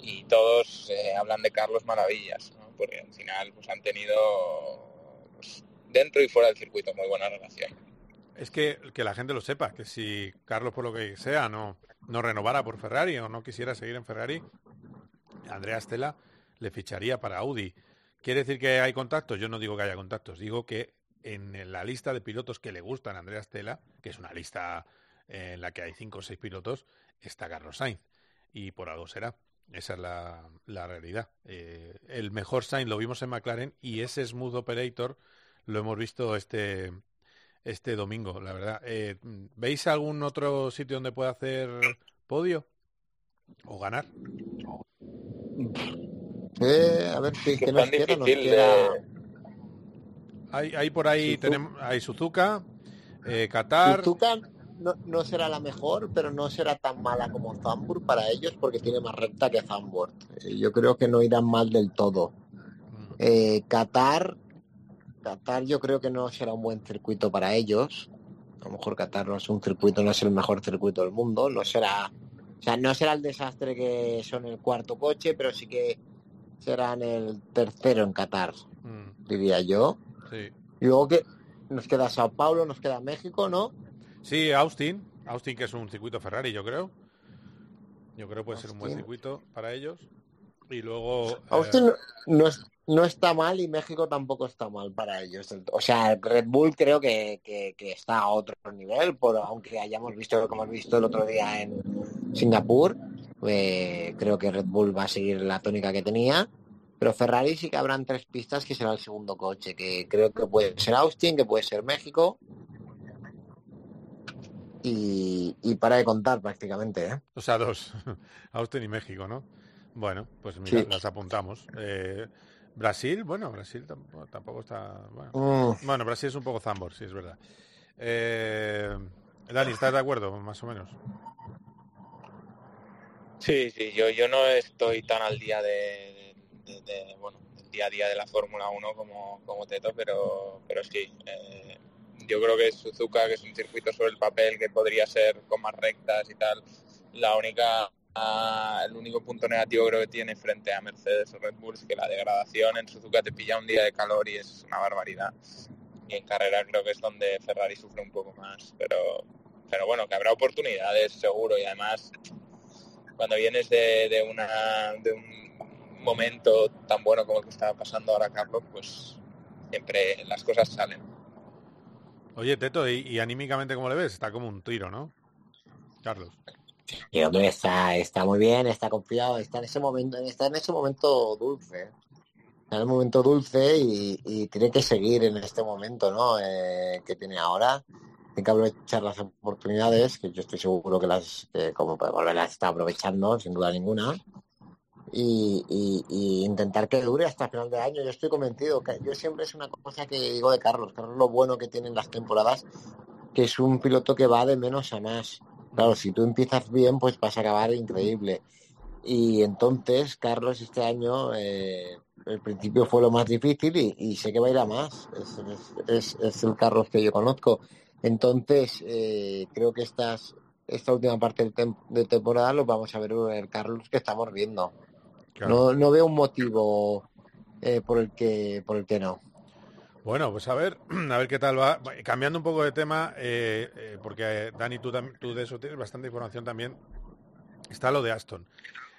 y, todos eh, hablan de Carlos maravillas, porque al final pues han tenido pues, dentro y fuera del circuito muy buena relación. Es que, que la gente lo sepa, que si Carlos por lo que sea no, no renovara por Ferrari o no quisiera seguir en Ferrari, Andrea Stella le ficharía para Audi. ¿Quiere decir que hay contactos? Yo no digo que haya contactos, digo que en la lista de pilotos que le gustan a Andrea Stella, que es una lista en la que hay cinco o seis pilotos, está Carlos Sainz. Y por algo será. Esa es la, la realidad. Eh, el mejor Sainz lo vimos en McLaren y ese Smooth Operator lo hemos visto este, este domingo, la verdad. Eh, ¿Veis algún otro sitio donde pueda hacer podio o ganar? Eh, a ver, ¿qué, Que qué nos queda? Nos queda... de- Hay, hay por ahí tenemos hay Suzuka, eh, Qatar. Suzuka no, no será la mejor, pero no será tan mala como Zandvoort para ellos porque tiene más recta que Zandvoort. Eh, Yo creo que no irán mal del todo. Eh, Qatar, Qatar yo creo que no será un buen circuito para ellos. A lo mejor Qatar no es un circuito, no es el mejor circuito del mundo, no será, o sea, no será el desastre que son el cuarto coche, pero sí que serán el tercero en Qatar, Mm, diría yo. sí. Y luego que nos queda Sao Paulo, nos queda México, ¿no? Sí, Austin. Austin, que es un circuito Ferrari, yo creo. Yo creo que puede ser un buen circuito para ellos. Y luego... eh, Austin no, no es- no está mal y México tampoco está mal para ellos. O sea, Red Bull creo que, que- que está a otro nivel, por, aunque hayamos visto lo que hemos visto el otro día en Singapur. eh, creo que Red Bull va a seguir la tónica que tenía. Pero Ferrari sí que habrán tres pistas que será el segundo coche, que creo que puede ser Austin, que puede ser México. Y, y para de contar prácticamente, ¿eh? O sea, dos. Austin y México, ¿no? Bueno, pues mira, Sí. las apuntamos. Eh, Brasil, bueno, Brasil tampoco, tampoco está... Bueno. Mm. Bueno, Brasil es un poco zambor, sí, es verdad. Eh, Dani, ¿estás de acuerdo, más o menos? Sí, sí, yo, yo no estoy tan al día de, de- de, bueno, del día a día de la Fórmula 1 como, como Teto, pero, pero sí. eh, yo creo que Suzuka, que es un circuito sobre el papel que podría ser con más rectas y tal, la única el único punto negativo creo que tiene frente a Mercedes o Red Bull es que la degradación en Suzuka te pilla un día de calor y es una barbaridad. Y en carrera creo que es donde Ferrari sufre un poco más, pero, pero bueno, que habrá oportunidades seguro y además cuando vienes de, de una de un momento tan bueno como el que estaba pasando ahora Carlos, pues siempre las cosas salen. Oye, Teto, ¿y, y anímicamente cómo le ves? Está como un tiro, ¿no? Carlos. Hombre, está, está muy bien, está confiado, está en ese momento, está en ese momento dulce. Está en el momento dulce y, tiene que seguir en este momento, ¿no? Eh, que tiene ahora. Tiene que aprovechar las oportunidades, que yo estoy seguro que las, que como puede volver está aprovechando, sin duda ninguna. Y, y- intentar que dure hasta final de año. Yo estoy convencido que yo siempre es una cosa que digo de Carlos. Carlos lo bueno que tiene en las temporadas, que es un piloto que va de menos a más. Claro, si tú empiezas bien, pues vas a acabar increíble. Y entonces, Carlos, este año, eh, el principio fue lo más difícil y, y sé que va a ir a más. Es, es- es- es el Carlos que yo conozco. Entonces, eh, creo que estas, esta última parte tem- de temporada lo vamos a ver el Carlos que estamos viendo. No, no veo un motivo eh, por el que por el que no. Bueno, pues a ver, a ver qué tal va. Cambiando un poco de tema, eh, eh, porque eh, Dani, tú, tú de eso tienes bastante información también. Está lo de Aston.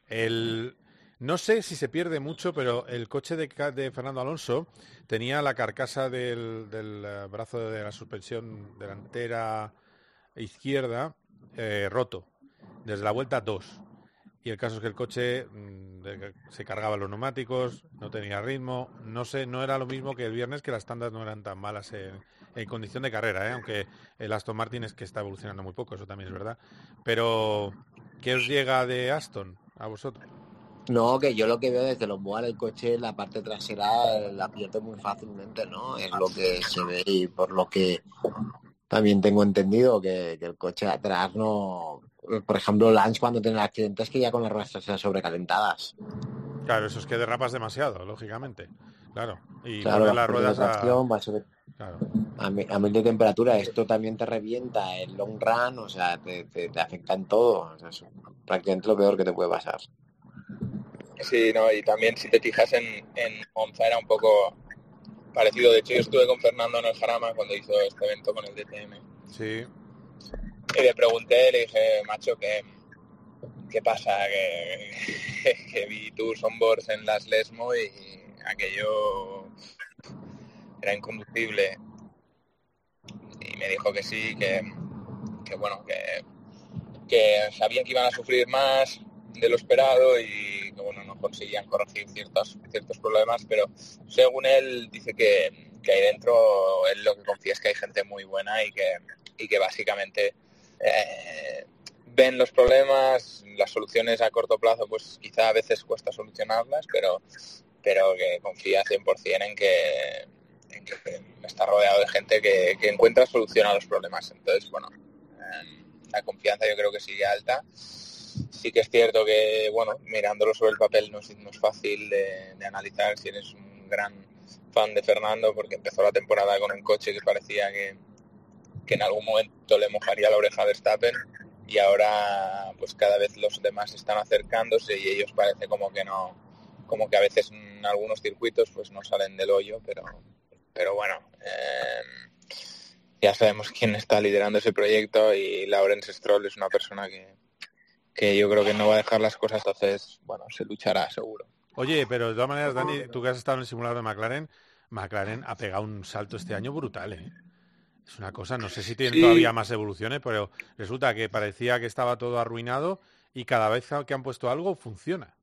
El, no sé si se pierde mucho, pero el coche de, Fernando Alonso tenía la carcasa del, brazo de la suspensión delantera izquierda roto, desde la vuelta 2. Y el caso es que el coche mm, se cargaba los neumáticos, no tenía ritmo, no sé, no era lo mismo que el viernes, que las tandas no eran tan malas en, en condición de carrera, ¿eh? aunque el Aston Martin es que está evolucionando muy poco, eso también es verdad. Pero, ¿qué os llega de Aston a vosotros? No, que yo lo que veo desde los boas el coche, la parte trasera eh, la pierde muy fácilmente, ¿no? Es lo que se ve y por lo que también tengo entendido que, el coche atrás no... Por ejemplo, Lance cuando tiene el accidente es que ya con las ruedas traseras sobrecalentadas. Claro, eso es que derrapas demasiado, lógicamente. Claro, y Claro, poner la las ruedas a... Claro. a, mi- a mil de temperatura. Esto también te revienta el long run, o sea, te, te, te afecta en todo. O sea, es prácticamente lo peor que te puede pasar. Sí, no, y también si te fijas en, en Monza era un poco parecido. De hecho, yo estuve con Fernando en el Jarama cuando hizo este evento con el DTM. Sí. Y le pregunté, le dije, macho, ¿qué, qué pasa? Que, que vi tus onboards en las Lesmo y aquello era inconducible. Y me dijo que sí, que, que bueno, que, que sabían que iban a sufrir más de lo esperado y que bueno, no conseguían corregir ciertos, ciertos problemas, pero según él dice que, que ahí dentro él lo que confía es que hay gente muy buena y que, y que básicamente eh, ven los problemas, las soluciones a corto plazo pues quizá a veces cuesta solucionarlas, pero, pero que confía 100% en que, en que está rodeado de gente que, encuentra solución a los problemas. Entonces, bueno, eh, la confianza yo creo que sigue alta. Sí que es cierto que, bueno, mirándolo sobre el papel no es, no es fácil de analizar si eres un gran fan de Fernando porque empezó la temporada con un coche que parecía que, que en algún momento le mojaría la oreja a Verstappen y ahora pues cada vez los demás están acercándose y ellos parece como que no como que a veces en algunos circuitos pues no salen del hoyo pero pero bueno eh, ya sabemos quién está liderando ese proyecto y Lawrence Stroll es una persona que, que yo creo que no va a dejar las cosas, entonces, bueno, se luchará seguro. Oye, pero de todas maneras, Dani, tú que has estado en el simulador de McLaren, McLaren ha pegado un salto este año brutal, ¿eh? Es una cosa, no sé si tiene todavía más evoluciones, pero resulta que parecía que estaba todo arruinado y cada vez que han puesto algo funciona.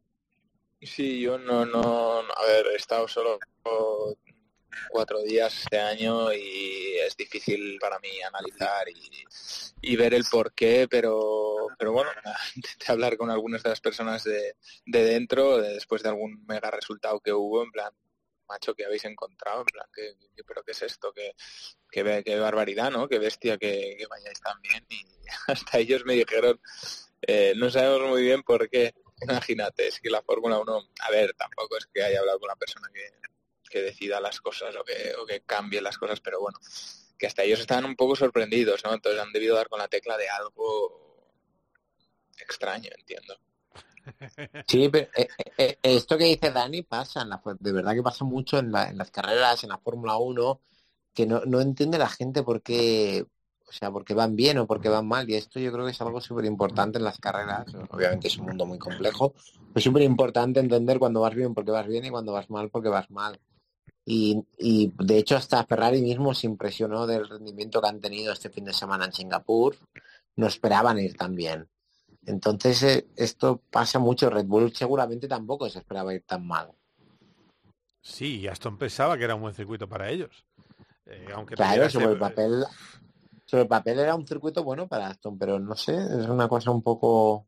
Sí, yo no, no, a ver, he estado solo cuatro días este año y es difícil para mí analizar y, ver el por qué, pero, pero bueno, intenté hablar con algunas de las personas de, de dentro después de algún mega resultado que hubo, en plan, macho, que habéis encontrado? En plan, ¿qué, pero qué es esto? ¿Qué, qué, barbaridad, ¿no? Qué bestia que, vayáis tan bien. Y hasta ellos me dijeron, eh, no sabemos muy bien por qué. Imagínate, es que la Fórmula 1, a ver, tampoco es que haya hablado con una persona que, que decida las cosas o que, o que cambie las cosas, pero bueno, que hasta ellos estaban un poco sorprendidos, ¿no? Entonces han debido dar con la tecla de algo extraño, entiendo. Sí, pero eh, eh, eh, esto que dice Dani pasa, de verdad que pasa mucho en, la, en las carreras, en la Fórmula 1, que no, no entiende la gente por qué, o sea, porque van bien o porque van mal. Y esto yo creo que es algo súper importante en las carreras. Obviamente es un mundo muy complejo, pero es súper importante entender cuando vas bien porque vas bien y cuando vas mal porque vas mal. Y, y, de hecho hasta Ferrari mismo se impresionó del rendimiento que han tenido este fin de semana en Singapur. No esperaban ir tan bien. Entonces eh, esto pasa mucho. Red Bull seguramente tampoco se esperaba ir tan mal. Sí, y Aston pensaba que era un buen circuito para ellos. Eh, aunque claro, sobre el papel, sobre el papel era un circuito bueno para Aston, pero no sé, es una cosa un poco,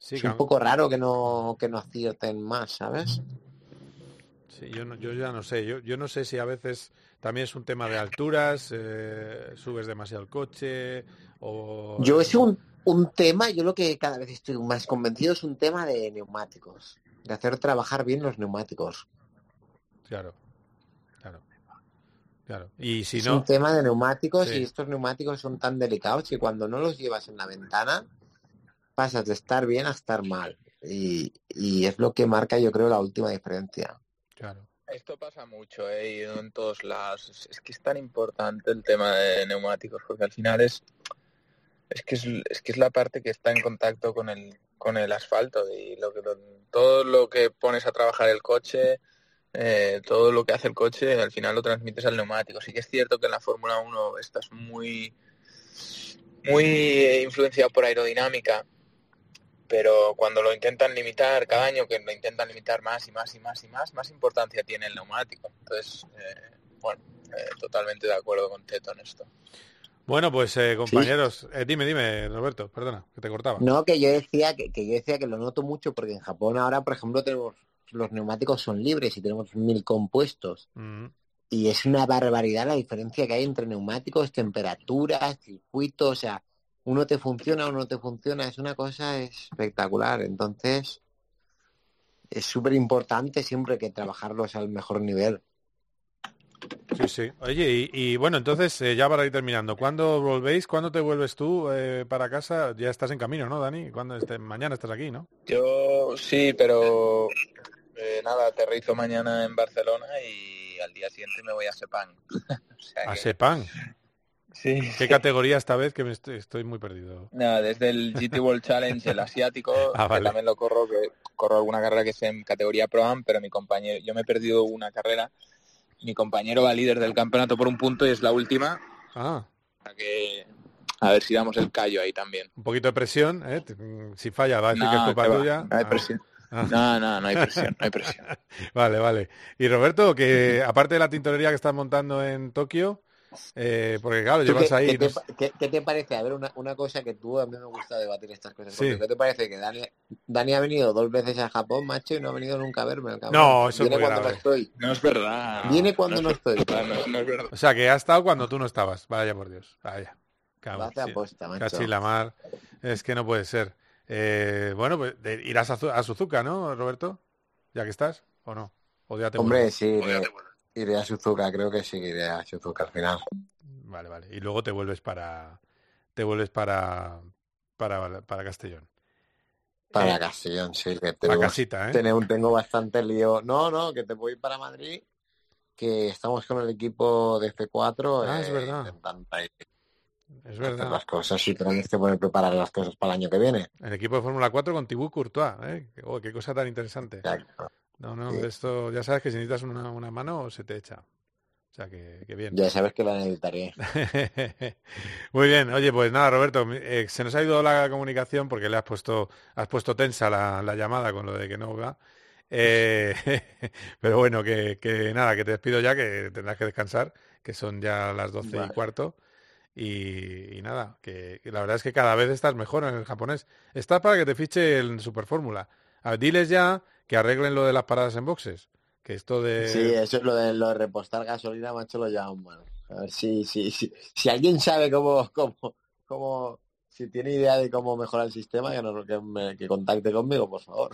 es un poco raro que no que no acierten más, ¿sabes? Sí, yo, yo ya no sé. Yo, yo no sé si a veces también es un tema de alturas, eh, subes demasiado el coche o... Yo es un, un tema, yo lo que cada vez estoy más convencido es un tema de neumáticos, de hacer trabajar bien los neumáticos. Claro, claro. Claro. Y si es no... un tema de neumáticos y estos neumáticos son tan delicados que cuando no los llevas en la ventana pasas de estar bien a estar mal. Y, y es lo que marca yo creo la última diferencia. Claro. Esto pasa mucho, ¿eh? en todos lados. Es que es tan importante el tema de neumáticos, porque al final es, es que es, que es la parte que está en contacto con el, con el asfalto y lo que todo lo que pones a trabajar el coche, eh, todo lo que hace el coche, al final lo transmites al neumático. Sí que es cierto que en la Fórmula 1 estás muy muy influenciado por aerodinámica pero cuando lo intentan limitar cada año, que lo intentan limitar más y más y más y más, más importancia tiene el neumático. Entonces, eh, bueno, eh, totalmente de acuerdo con Teto en esto. Bueno, pues eh, compañeros, dime, dime, Roberto, perdona, que te cortaba. No, que yo decía que, yo decía que lo noto mucho porque en Japón ahora, por ejemplo, tenemos los neumáticos son libres y tenemos mil compuestos. Mm. Y es una barbaridad la diferencia que hay entre neumáticos, temperaturas, circuitos, o sea, uno te funciona, uno no te funciona, es una cosa espectacular. Entonces, es súper importante siempre que trabajarlos al mejor nivel. Sí, sí. Oye, y, bueno, entonces, eh, ya para ir terminando, ¿cuándo volvéis? ¿Cuándo te vuelves tú eh, para casa? Ya estás en camino, ¿no, Dani? ¿Cuándo este, mañana estás aquí, ¿no? Yo sí, pero eh, nada, aterrizo mañana en Barcelona y al día siguiente me voy a Sepang. ¿A Sepang? Sí. ¿Qué categoría esta vez? Que me estoy, muy perdido. No, desde el GT World Challenge, el asiático, ah, que también lo corro, que corro alguna carrera que es en categoría Pro Am, pero mi compañero, yo me he perdido una carrera, mi compañero va líder del campeonato por un punto y es la última. Ah. que a ver si damos el callo ahí también. Un poquito de presión, ¿eh? Si falla va a decir que es culpa tuya. No hay ah. presión. Ah. No, no, no hay presión, no hay presión. vale, vale. Y Roberto, que aparte de la tintorería que estás montando en Tokio, eh, porque claro, llevas ahí... ¿qué, te, parece? A ver, una, una, cosa que tú, a mí me gusta debatir estas cosas. ¿Qué te parece? Que Dani, Dani ha venido dos veces a Japón, macho, y no ha venido nunca a verme. No, eso Viene es cuando no estoy. No es verdad. Viene cuando no, estoy. No, es verdad. O sea, que ha estado cuando tú no estabas. Vaya por Dios. Vaya. aposta, macho. Casi la mar. Es que no puede ser. Eh, bueno, pues irás a, a Suzuka, ¿no, Roberto? Ya que estás, ¿o no? ¿O ya te Hombre, sí, iré a Suzuka, creo que sí, iré a Suzuka al final. Vale, vale. Y luego te vuelves para te vuelves para para, para Castellón. Para Eh, Castellón, sí, que para tenemos, casita, ¿eh? tenemos- tengo bastante lío. No, no, que te voy para Madrid, que estamos con el equipo de F4 Ah, es eh, verdad. intentando ahí Es verdad. las cosas y tenemos que poner preparar las cosas para el año que viene. El equipo de Fórmula 4 con Thibaut Courtois, ¿eh? Oh, qué cosa tan interesante. Exacto. No, no, Sí. esto ya sabes que si necesitas una, una mano se te echa. O sea que, que bien. Ya sabes que la necesitaré. Muy bien, oye, pues nada, Roberto, eh, se nos ha ido la comunicación porque le has puesto, has puesto tensa la, la llamada con lo de que no va. Eh, pero bueno, que, que nada, que te despido ya, que tendrás que descansar, que son ya las doce y Vale. cuarto. Y, y nada, que, que la verdad es que cada vez estás mejor en el japonés. Estás para que te fiche el Super Fórmula. Diles ya que arreglen lo de las paradas en boxes. Que esto de... Sí, eso es lo de, lo de repostar gasolina, macho, lo llaman mal. A ver si, si, si, si alguien sabe cómo, cómo, cómo, si tiene idea de cómo mejorar el sistema, que, que, me- que contacte conmigo, por favor.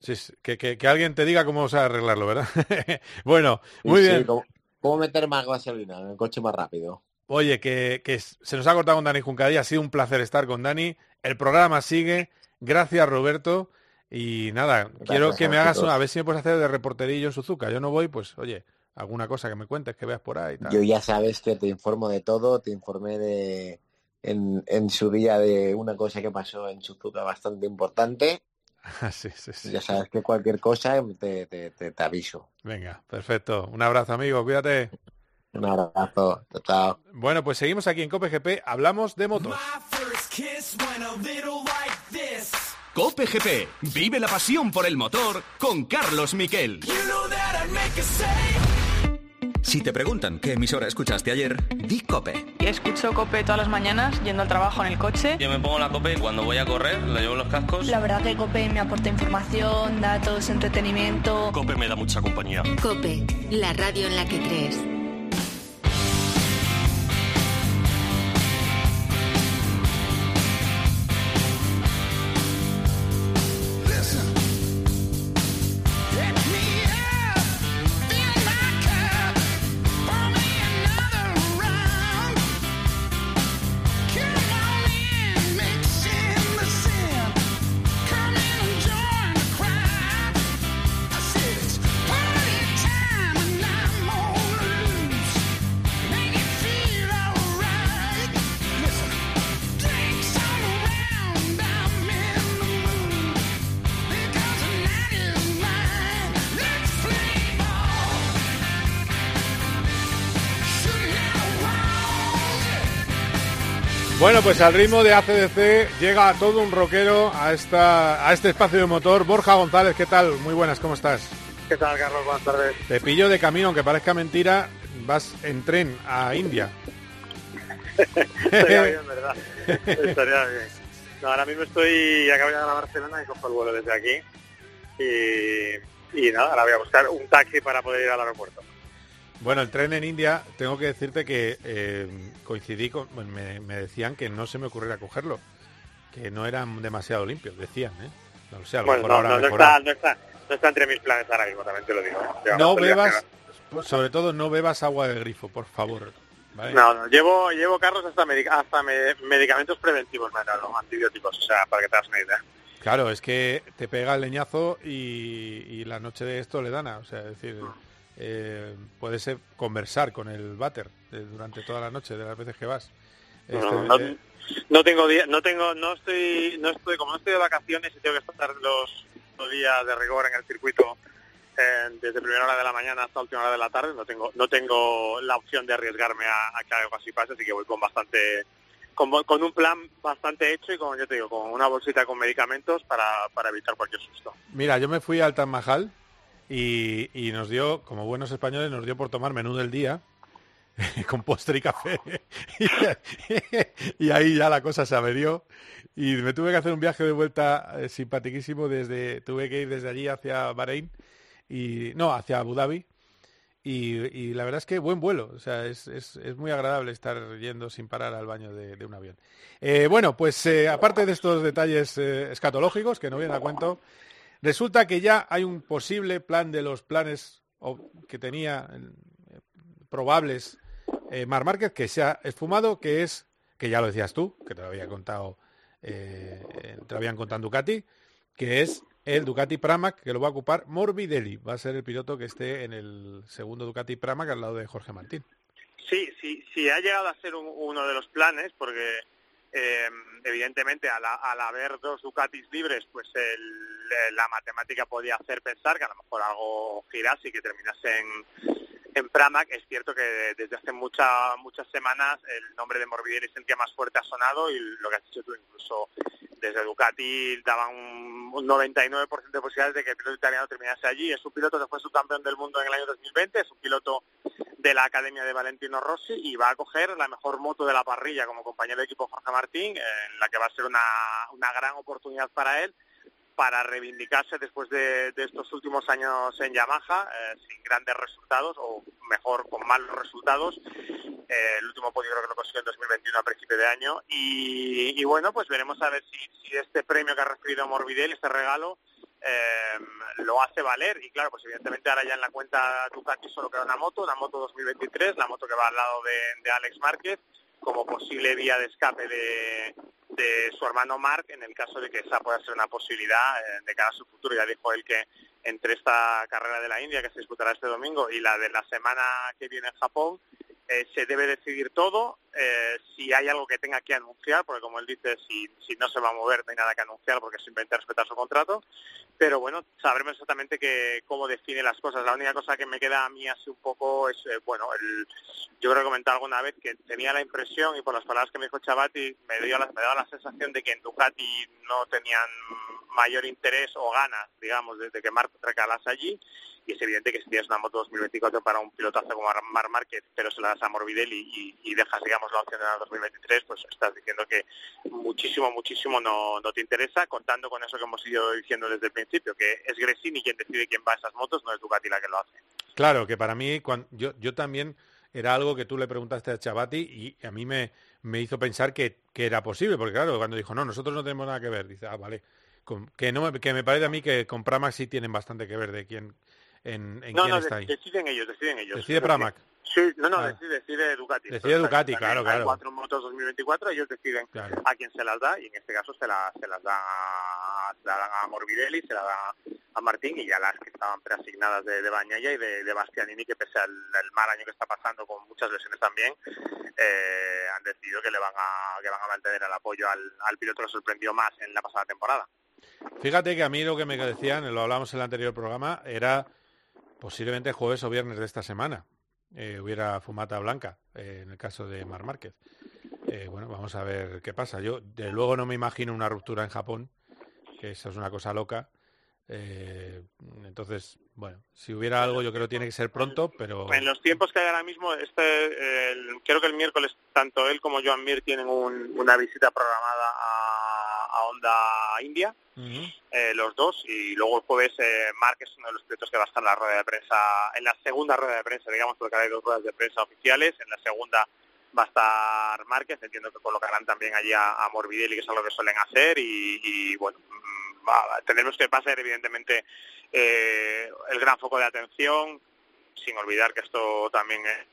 Sí, sí, que, que- que alguien te diga cómo se arreglarlo, ¿verdad? bueno, Sí, muy sí, bien. cómo, cómo meter más gasolina en el coche más rápido. Oye, que, que se nos ha cortado con Dani Juncadí. Ha sido un placer estar con Dani. El programa sigue. Gracias, Roberto. Y nada, quiero que me hagas una, a ver si me puedes hacer de reporterillo en Suzuka. Yo no voy, pues, oye, alguna cosa que me cuentes, que veas por ahí. tal. Yo ya sabes que te informo de todo, te informé de en, en su día de una cosa que pasó en Suzuka bastante importante. sí, sí, sí. Ya sabes que cualquier cosa te, te, te, te aviso. Venga, perfecto. Un abrazo, amigo. Cuídate. Un abrazo. Chao, chao. Bueno, pues seguimos aquí en Cope GP. Hablamos de motos. Cope GP. Vive la pasión por el motor con Carlos Miquel. You know. Si te preguntan qué emisora escuchaste ayer, di Cope. Escucho Cope todas las mañanas yendo al trabajo en el coche. Yo me pongo la cope y cuando voy a correr, le llevo los cascos. La verdad que Cope me aporta información, datos, entretenimiento. Cope me da mucha compañía. Cope, la radio en la que crees. Pues al ritmo de ACDC llega todo un rockero a, esta, a este espacio de motor. Borja González, ¿qué tal? Muy buenas, ¿cómo estás? ¿Qué tal, Carlos? Buenas tardes. Te pillo de camino, aunque parezca mentira, vas en tren a India. Estaría bien, ¿verdad? Estaría bien. No, ahora mismo estoy, acabo de llegar a Barcelona y cojo el vuelo desde aquí. Y, y nada, ahora voy a buscar un taxi para poder ir al aeropuerto. Bueno, el tren en India, tengo que decirte que eh, coincidí con... me, me decían que no se me ocurriera cogerlo, que no eran demasiado limpios, decían, ¿eh? No a lo Bueno, mejor no, ahora no, no mejorado. está, no, está, no está entre mis planes ahora mismo, también te lo digo. ¿eh? Llevamos No bebas, sobre todo no bebas agua de grifo, por favor. ¿vale? No, no, llevo, llevo carros hasta, medica- hasta me- medicamentos preventivos, me dado, antibióticos, o sea, para que te hagas una idea. Claro, es que te pega el leñazo y, y la noche de esto le dana. O sea, es decir, eh, puedes ser- conversar con el váter eh, durante toda la noche, de las veces que vas. No, Este, no, eh, no tengo día, no tengo, no estoy, no estoy, como no estoy de vacaciones y tengo que estar los, los días de rigor en el circuito eh, desde primera hora de la mañana hasta última hora de la tarde, no tengo, no tengo la opción de arriesgarme a, a que algo así pase, así que voy con bastante, con, con un plan bastante hecho y con, yo te digo, con una bolsita con medicamentos para, para evitar cualquier susto. Mira, yo me fui al Taj Mahal y, nos dio, como buenos españoles, nos dio por tomar menú del día con postre y café. y ahí ya la cosa se averió. Y me tuve que hacer un viaje de vuelta eh, simpaticísimo desde, tuve que ir desde allí hacia Bahrein y no, hacia Abu Dhabi. Y, la verdad es que buen vuelo, o sea, es, es- es muy agradable estar yendo sin parar al baño de, de un avión. Eh, bueno, pues eh, aparte de estos detalles eh, escatológicos, que no vienen a cuento, Resulta que ya hay un posible plan de los planes que tenía eh, probables eh, Mar Márquez que se ha esfumado, que es, que ya lo decías tú, que te lo había contado, eh, te lo habían contado Ducati, que es el Ducati Pramac, que lo va a ocupar Morbidelli. Va a ser el piloto que esté en el segundo Ducati Pramac al lado de Jorge Martín. Sí, sí, sí, ha llegado a ser uno de los planes, porque eh, evidentemente al, haber dos Ducatis libres, pues la matemática podía hacer pensar que a lo mejor algo girase y que terminase en, en Pramac. Es cierto que desde hace mucha, muchas semanas el nombre de Morbidelli es el que más fuerte ha sonado y lo que has dicho tú, incluso desde Ducati daban un, 99% de posibilidades de que el piloto italiano terminase allí. Es un piloto que fue subcampeón del mundo en el año 2020, es un piloto de la Academia de Valentino Rossi y va a coger la mejor moto de la parrilla como compañero de equipo Jorge Martín, en la que va a ser una, una gran oportunidad para él para reivindicarse después de, estos últimos años en Yamaha, eh, sin grandes resultados, o mejor, con malos resultados. Eh, el último podio creo que lo consiguió en 2021 a principio de año. Y, bueno, pues veremos a ver si, este premio que ha recibido Morbidelli, este regalo, eh, lo hace valer. Y claro, pues evidentemente ahora ya en la cuenta Ducati solo queda una moto, una moto 2023, la moto que va al lado de Alex Márquez como posible vía de escape de, su hermano Mark en el caso de que esa pueda ser una posibilidad eh, de cara a su futuro. Ya dijo él que entre esta carrera de la India que se disputará este domingo y la de la semana que viene en Japón, eh, se debe decidir todo. Eh, si hay algo que tenga que anunciar, porque como él dice, si, si no se va a mover no hay nada que anunciar porque simplemente respetar su contrato. Pero bueno, sabremos exactamente que, cómo define las cosas. La única cosa que me queda a mí así un poco es, eh, bueno, el, yo creo que comenté alguna vez que tenía la impresión, y por las palabras que me dijo Chabati, me, dio la, me daba la sensación de que en Ducati no tenían mayor interés o ganas, digamos, de, que Marc recalase allí y es evidente que si tienes una moto 2024 para un pilotazo como Mar Márquez, pero se la das a Morbidelli y, dejas, digamos, la opción la 2023, pues estás diciendo que muchísimo, muchísimo no, no te interesa, contando con eso que hemos ido diciendo desde el principio, que es Gresini quien decide quién va a esas motos, no es Ducati la que lo hace. Claro, que para mí, cuando, yo, yo también era algo que tú le preguntaste a Chabati y a mí me, me hizo pensar que, que era posible, porque claro, cuando dijo, no, nosotros no tenemos nada que ver, dice, ah, vale, que, no, que me parece a mí que con Pramac sí tienen bastante que ver de quién en, en no, quién no, está ahí. deciden ellos, deciden ellos. Decide Pramac. Sí, no, no, ah. decide, decide, Ducati. Decide Ducati, claro, claro. Hay cuatro motos 2024, ellos deciden a quién se las da y en este caso se, la, se las dan a, se la dan a Morbidelli, se la dan a Martín y ya las que estaban preasignadas de, de Bañaya y de, de, Bastianini, que pese al mal año que está pasando con muchas lesiones también, eh, han decidido que le van a, que van a mantener el apoyo al, al piloto que sorprendió más en la pasada temporada. Fíjate que a mí lo que me decían, lo hablamos en el anterior programa, era posiblemente jueves o viernes de esta semana eh, hubiera fumata blanca, eh, en el caso de Mar Márquez. Eh, bueno, vamos a ver qué pasa. Yo, de luego, no me imagino una ruptura en Japón, que eso es una cosa loca. entonces, bueno, si hubiera algo, yo creo que tiene que ser pronto, pero... En los tiempos que hay ahora mismo, este, creo que el miércoles tanto él como Joan Mir tienen una visita programada a, a Honda India eh, los dos y luego el jueves eh, Mark es uno de los pilotos que va a estar en la rueda de prensa, en la segunda rueda de prensa, digamos, porque hay dos ruedas de prensa oficiales, en la segunda va a estar Márquez, entiendo que colocarán también allí a, Morbidelli, que es algo que suelen hacer, y, bueno, mm, tendremos que pasar evidentemente eh, el gran foco de atención, sin olvidar que esto también es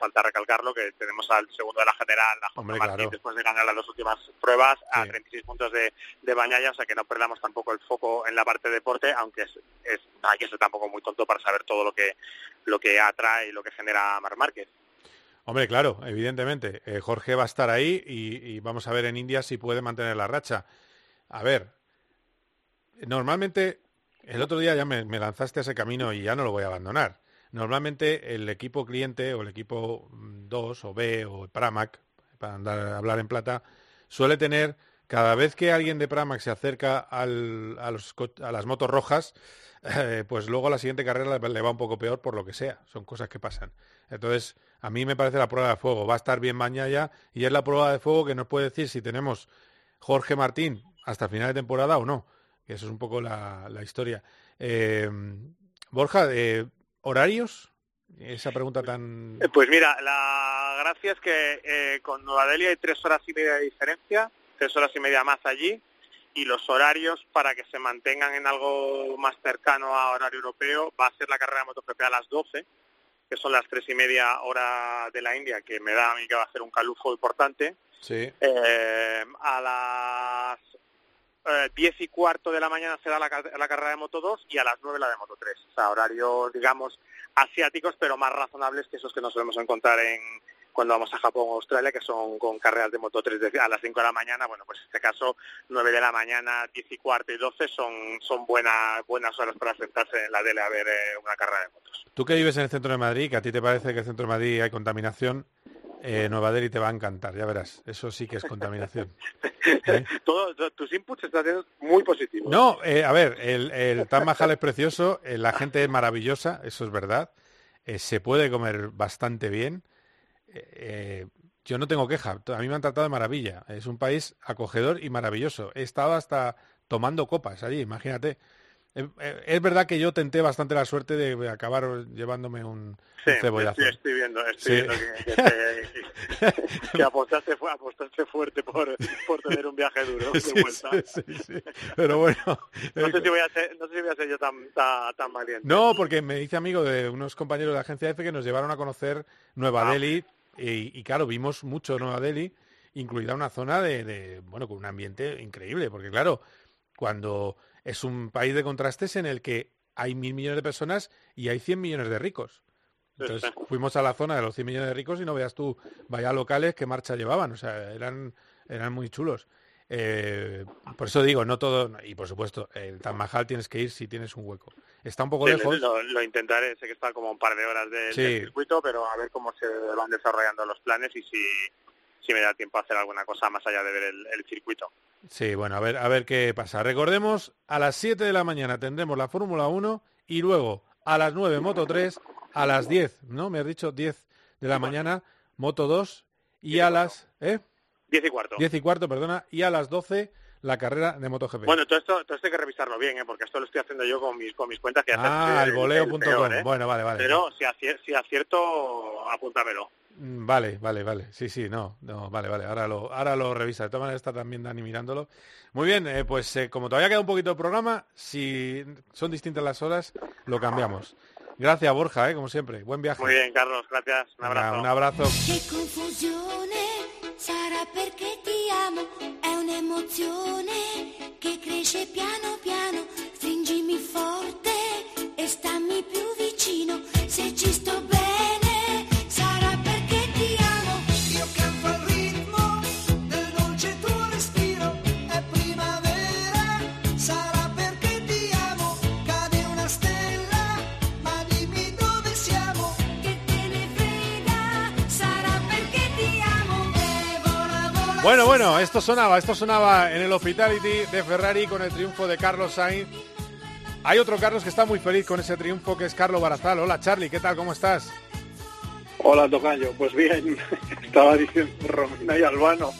falta recalcarlo que tenemos al segundo de la general, después de ganar las dos últimas pruebas, a 36 puntos de, de Bañaya, o sea que no perdamos tampoco el foco en la parte de deporte, aunque es, es, hay que ser tampoco muy tonto para saber todo lo que, lo que atrae y lo que genera Mar Márquez. Hombre, claro, evidentemente. Eh, Jorge va a estar ahí y, vamos a ver en India si puede mantener la racha. A ver, normalmente el otro día ya me, me lanzaste a ese camino y ya no lo voy a abandonar. Normalmente el equipo cliente o el equipo 2 o B o Pramac, para andar, hablar en plata, suele tener, cada vez que alguien de Pramac se acerca a, los, a, las motos rojas, eh, pues luego a la siguiente carrera le va un poco peor por lo que sea. Son cosas que pasan. Entonces, a mí me parece la prueba de fuego. Va a estar bien mañana y es la prueba de fuego que nos puede decir si tenemos Jorge Martín hasta final de temporada o no. Que eso es un poco la, la historia. Eh, Borja, eh, ¿Horarios? Esa pregunta tan... Eh, pues mira, la gracia es que eh, con Nueva Delhi hay tres horas y media de diferencia, tres horas y media más allí, y los horarios para que se mantengan en algo más cercano a horario europeo va a ser la carrera de MotoGP a las 12, que son las tres y media hora de la India, que me da a mí que va a ser un calufo importante. Sí. Eh, a las eh, 10 y cuarto de la mañana será la, la carrera de Moto 2 y a las 9 la de Moto 3. O sea, horarios, digamos, asiáticos, pero más razonables que esos que nos solemos encontrar en cuando vamos a Japón o Australia, que son con carreras de Moto 3 de- a las 5 de la mañana. Bueno, pues en este caso, 9 de la mañana, 10 y cuarto y 12 son, son buenas, buenas horas para sentarse en la tele a ver eh, una carrera de motos. Tú que vives en el centro de Madrid, que a ti te parece que en el centro de Madrid hay contaminación, eh, Nueva Delhi te va a encantar, ya verás. Eso sí que es contaminación. Todo- tus inputs están siendo muy positivos. No, eh, a ver, el, el Taj Mahal es precioso, eh, la gente es maravillosa, eso es verdad. eh, se puede comer bastante bien. eh, eh, yo no tengo queja, a mí me han tratado de maravilla. Es un país acogedor y maravilloso. He estado hasta tomando copas allí, imagínate. Eh, eh, es verdad que yo tenté bastante la suerte de acabar llevándome un, Sí, un cebollazo. estoy, estoy viendo, estoy Sí. viendo que, que, que apostaste, apostaste fuerte por, por tener un viaje duro de Sí, vuelta. sí, sí, sí. Pero bueno, No eh, sé si voy a ser, no sé si voy a ser yo tan, tan, tan valiente. No, porque me hice amigo de unos compañeros de la agencia F que nos llevaron a conocer Nueva Ah. Delhi y, y claro, vimos mucho Nueva Delhi, incluida una zona de, de, bueno, con un ambiente increíble, porque claro, cuando es un país de contrastes en el que hay mil millones de personas y hay 100 millones de ricos. Entonces fuimos a la zona de los 100 millones de ricos y no veas tú, vaya locales qué marcha llevaban, o sea, eran, eran muy chulos. Eh, por eso digo, no todo, y por supuesto, el Taj Mahal tienes que ir si tienes un hueco. Está un poco Sí, lejos. lo, lo intentaré, sé que está como un par de horas Sí. del circuito, pero a ver cómo se van desarrollando los planes y si, si me da tiempo a hacer alguna cosa más allá de ver el, el circuito. Sí, bueno, a ver, a ver qué pasa. Recordemos, a las 7 de la mañana tendremos la Fórmula 1 y luego a las 9 Moto 3, a las 10, ¿no? Me has dicho 10 de la mañana Moto 2 y a las... ¿Eh? 10 y cuarto. 10 y cuarto, perdona, y a las 12 la carrera de MotoGP. Bueno, todo esto, todo esto hay que revisarlo bien, ¿eh? porque esto lo estoy haciendo yo con mis, con mis cuentas. Que ah, el el voleo.com. peor, ¿eh? Bueno, vale, vale. Pero si, acier- si acierto, apúntamelo. Mm, Vale, vale, vale. Sí, sí, no, no, vale, vale. Ahora lo, ahora lo revisa. De todas maneras está también Dani mirándolo. Muy bien, eh, pues eh, como todavía queda un poquito de programa, si son distintas las horas, lo cambiamos. Gracias, Borja, eh, como siempre. Buen viaje. Muy bien, Carlos, gracias. Un abrazo. un abrazo. Che confusione sarà perché ti amo, è un'emozione che cresce piano piano, stringimi forte e stammi più vicino, se ci sto Bueno, bueno, esto sonaba, esto sonaba en el Hospitality de Ferrari con el triunfo de Carlos Sainz. Hay otro Carlos que está muy feliz con ese triunfo, que es Carlos Barazal. Hola, Charlie, ¿qué tal? ¿Cómo estás? Hola, Tocayo. Pues bien, estaba diciendo Romina y Albano.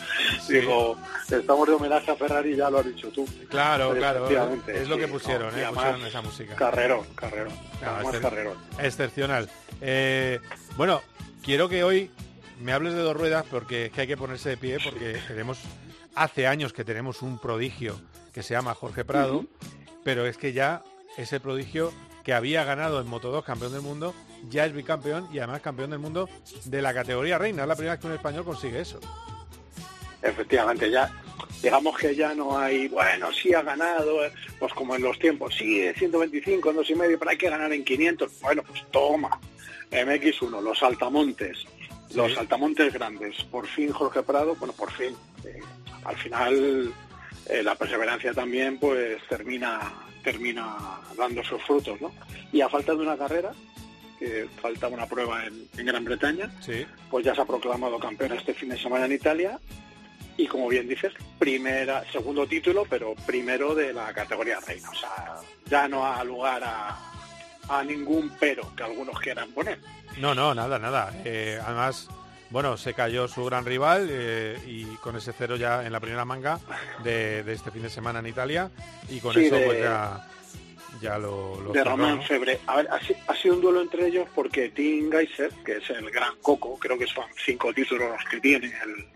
Digo, estamos de homenaje a Ferrari, ya lo has dicho tú. Claro, claro. Es lo que pusieron, no, ¿eh? además, Pusieron esa música. Carrerón, carrerón. No. Excepcional. Eh, bueno, quiero que hoy me hables de dos ruedas porque es que hay que ponerse de pie porque tenemos hace años que tenemos un prodigio que se llama Jorge Prado, pero es que ya ese prodigio que había ganado en Moto 2 campeón del mundo ya es bicampeón y además campeón del mundo de la categoría reina. Es la primera vez que un español consigue eso. Efectivamente, ya digamos que ya no hay, bueno, sí ha ganado, eh, pues como en los tiempos, sí, de 125, en dos y medio, pero hay que ganar en 500. Bueno, pues toma, MX1, los altamontes, los altamontes grandes. Por fin Jorge Prado, bueno, por fin, eh, al final eh, la perseverancia también pues termina termina dando sus frutos, ¿no? Y a falta de una carrera, que falta una prueba en, en Gran Bretaña, Sí. pues ya se ha proclamado campeón este fin de semana en Italia y como bien dices, primera, segundo título, pero primero de la categoría reina. O sea, ya no ha lugar a, a ningún pero que algunos quieran poner. No, no, nada, nada. Eh, además, bueno, se cayó su gran rival eh, y con ese cero ya en la primera manga de, de este fin de semana en Italia y con Sí, eso de- pues ya, ya lo, lo de cerró, Román ¿no? Febre. A ver, ha, ha sido un duelo entre ellos porque Tim Geiser, que es el gran coco, creo que son cinco títulos los que tiene el,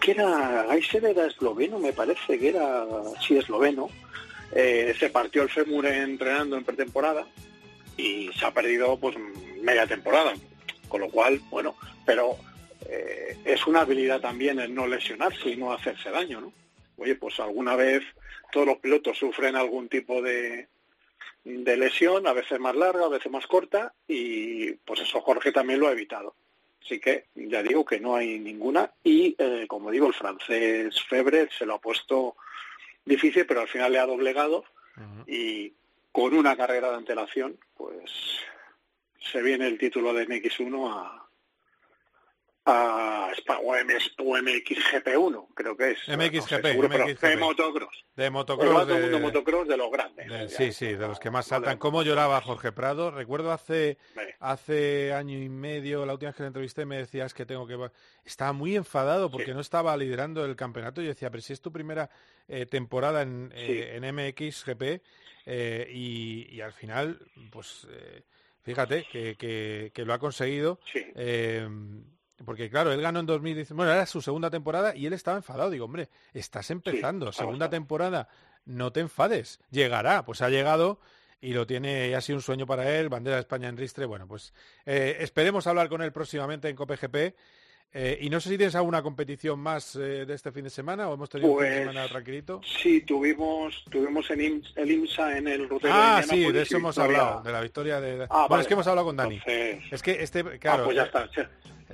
que era, Geiser era esloveno, me parece que era, sí, esloveno, eh, se partió el fémur entrenando en pretemporada y se ha perdido pues media temporada, con lo cual, bueno, pero eh, es una habilidad también el no lesionarse y no hacerse daño, ¿no? Oye, pues alguna vez todos los pilotos sufren algún tipo de, de lesión, a veces más larga, a veces más corta, y pues eso Jorge también lo ha evitado. Así que ya digo que no hay ninguna y, eh, como digo, el francés Febre se lo ha puesto difícil, pero al final le ha doblegado y con una carrera de antelación, pues se viene el título de MX1 a, a Spa- o, MS o MXGP1, creo que es. MXGP, No sé, seguro, pero MXGP. de motocross. De motocross. De- Mundo motocross de los grandes. de- sí, sí, de los que más saltan. ¿Cómo lloraba Jorge Prado? Recuerdo hace, hace año y medio, la última vez que le entrevisté, me decías que tengo que... Estaba muy enfadado porque no estaba liderando el campeonato. Y yo decía, pero si es tu primera eh, temporada en, eh, en MXGP eh, y, y al final, pues eh, fíjate que, que- que lo ha conseguido. Eh, porque claro, él ganó en 2019, bueno, era su segunda temporada y él estaba enfadado. Digo, hombre, estás empezando, segunda temporada, no te enfades, llegará. Pues ha llegado y lo tiene, y ha sido un sueño para él, bandera de España en Ristre. Bueno, pues eh, esperemos hablar con él próximamente en COPGP. Eh, y no sé si tienes alguna competición más eh, de este fin de semana o hemos tenido un fin de Pues, semana tranquilito. Sí, tuvimos, tuvimos en IMS el IMSA en el rutero Ah, de sí, de eso hemos victoria- hablado, de la victoria de... Ah, bueno, vale. es que hemos hablado con Dani. Entonces- Es que este, claro, ah, pues ya eh, está.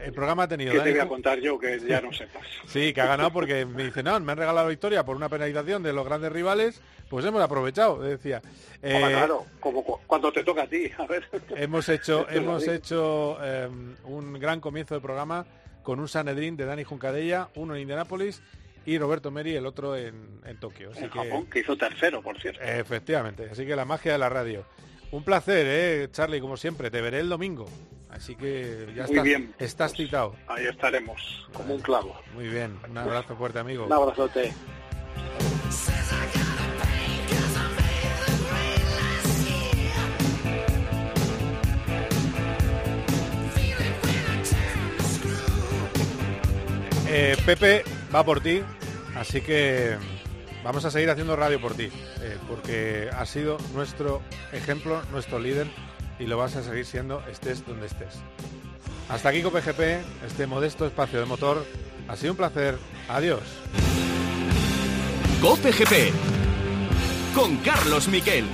el programa ha tenido ¿Qué te Dani voy a contar yo que ya no sepas? Sí, que ha ganado porque me dice, no, me han regalado la victoria por una penalización de los grandes rivales, pues hemos aprovechado, decía. Eh, claro, como cu- cuando te toca a ti, a ver. Hemos hecho, hemos hecho eh, un gran comienzo del programa con un Sanedrín de Dani Juncadella, uno en Indianápolis y Roberto Meri, el otro en, en Tokio. Así En que, Japón, que hizo tercero, por cierto. efectivamente, así que la magia de la radio. Un placer, eh, Charlie, como siempre. Te veré el domingo. Así que ya Muy estás, bien. estás citado. Ahí estaremos, como un clavo. Muy bien. Un abrazo fuerte, amigo. Un abrazote. Eh, Pepe va por ti, así que vamos a seguir haciendo radio por ti, eh, porque has sido nuestro ejemplo, nuestro líder, y lo vas a seguir siendo, estés donde estés. Hasta aquí con PGP, este modesto espacio de motor. Ha sido un placer. Adiós. Cope GP con Carlos Miquel.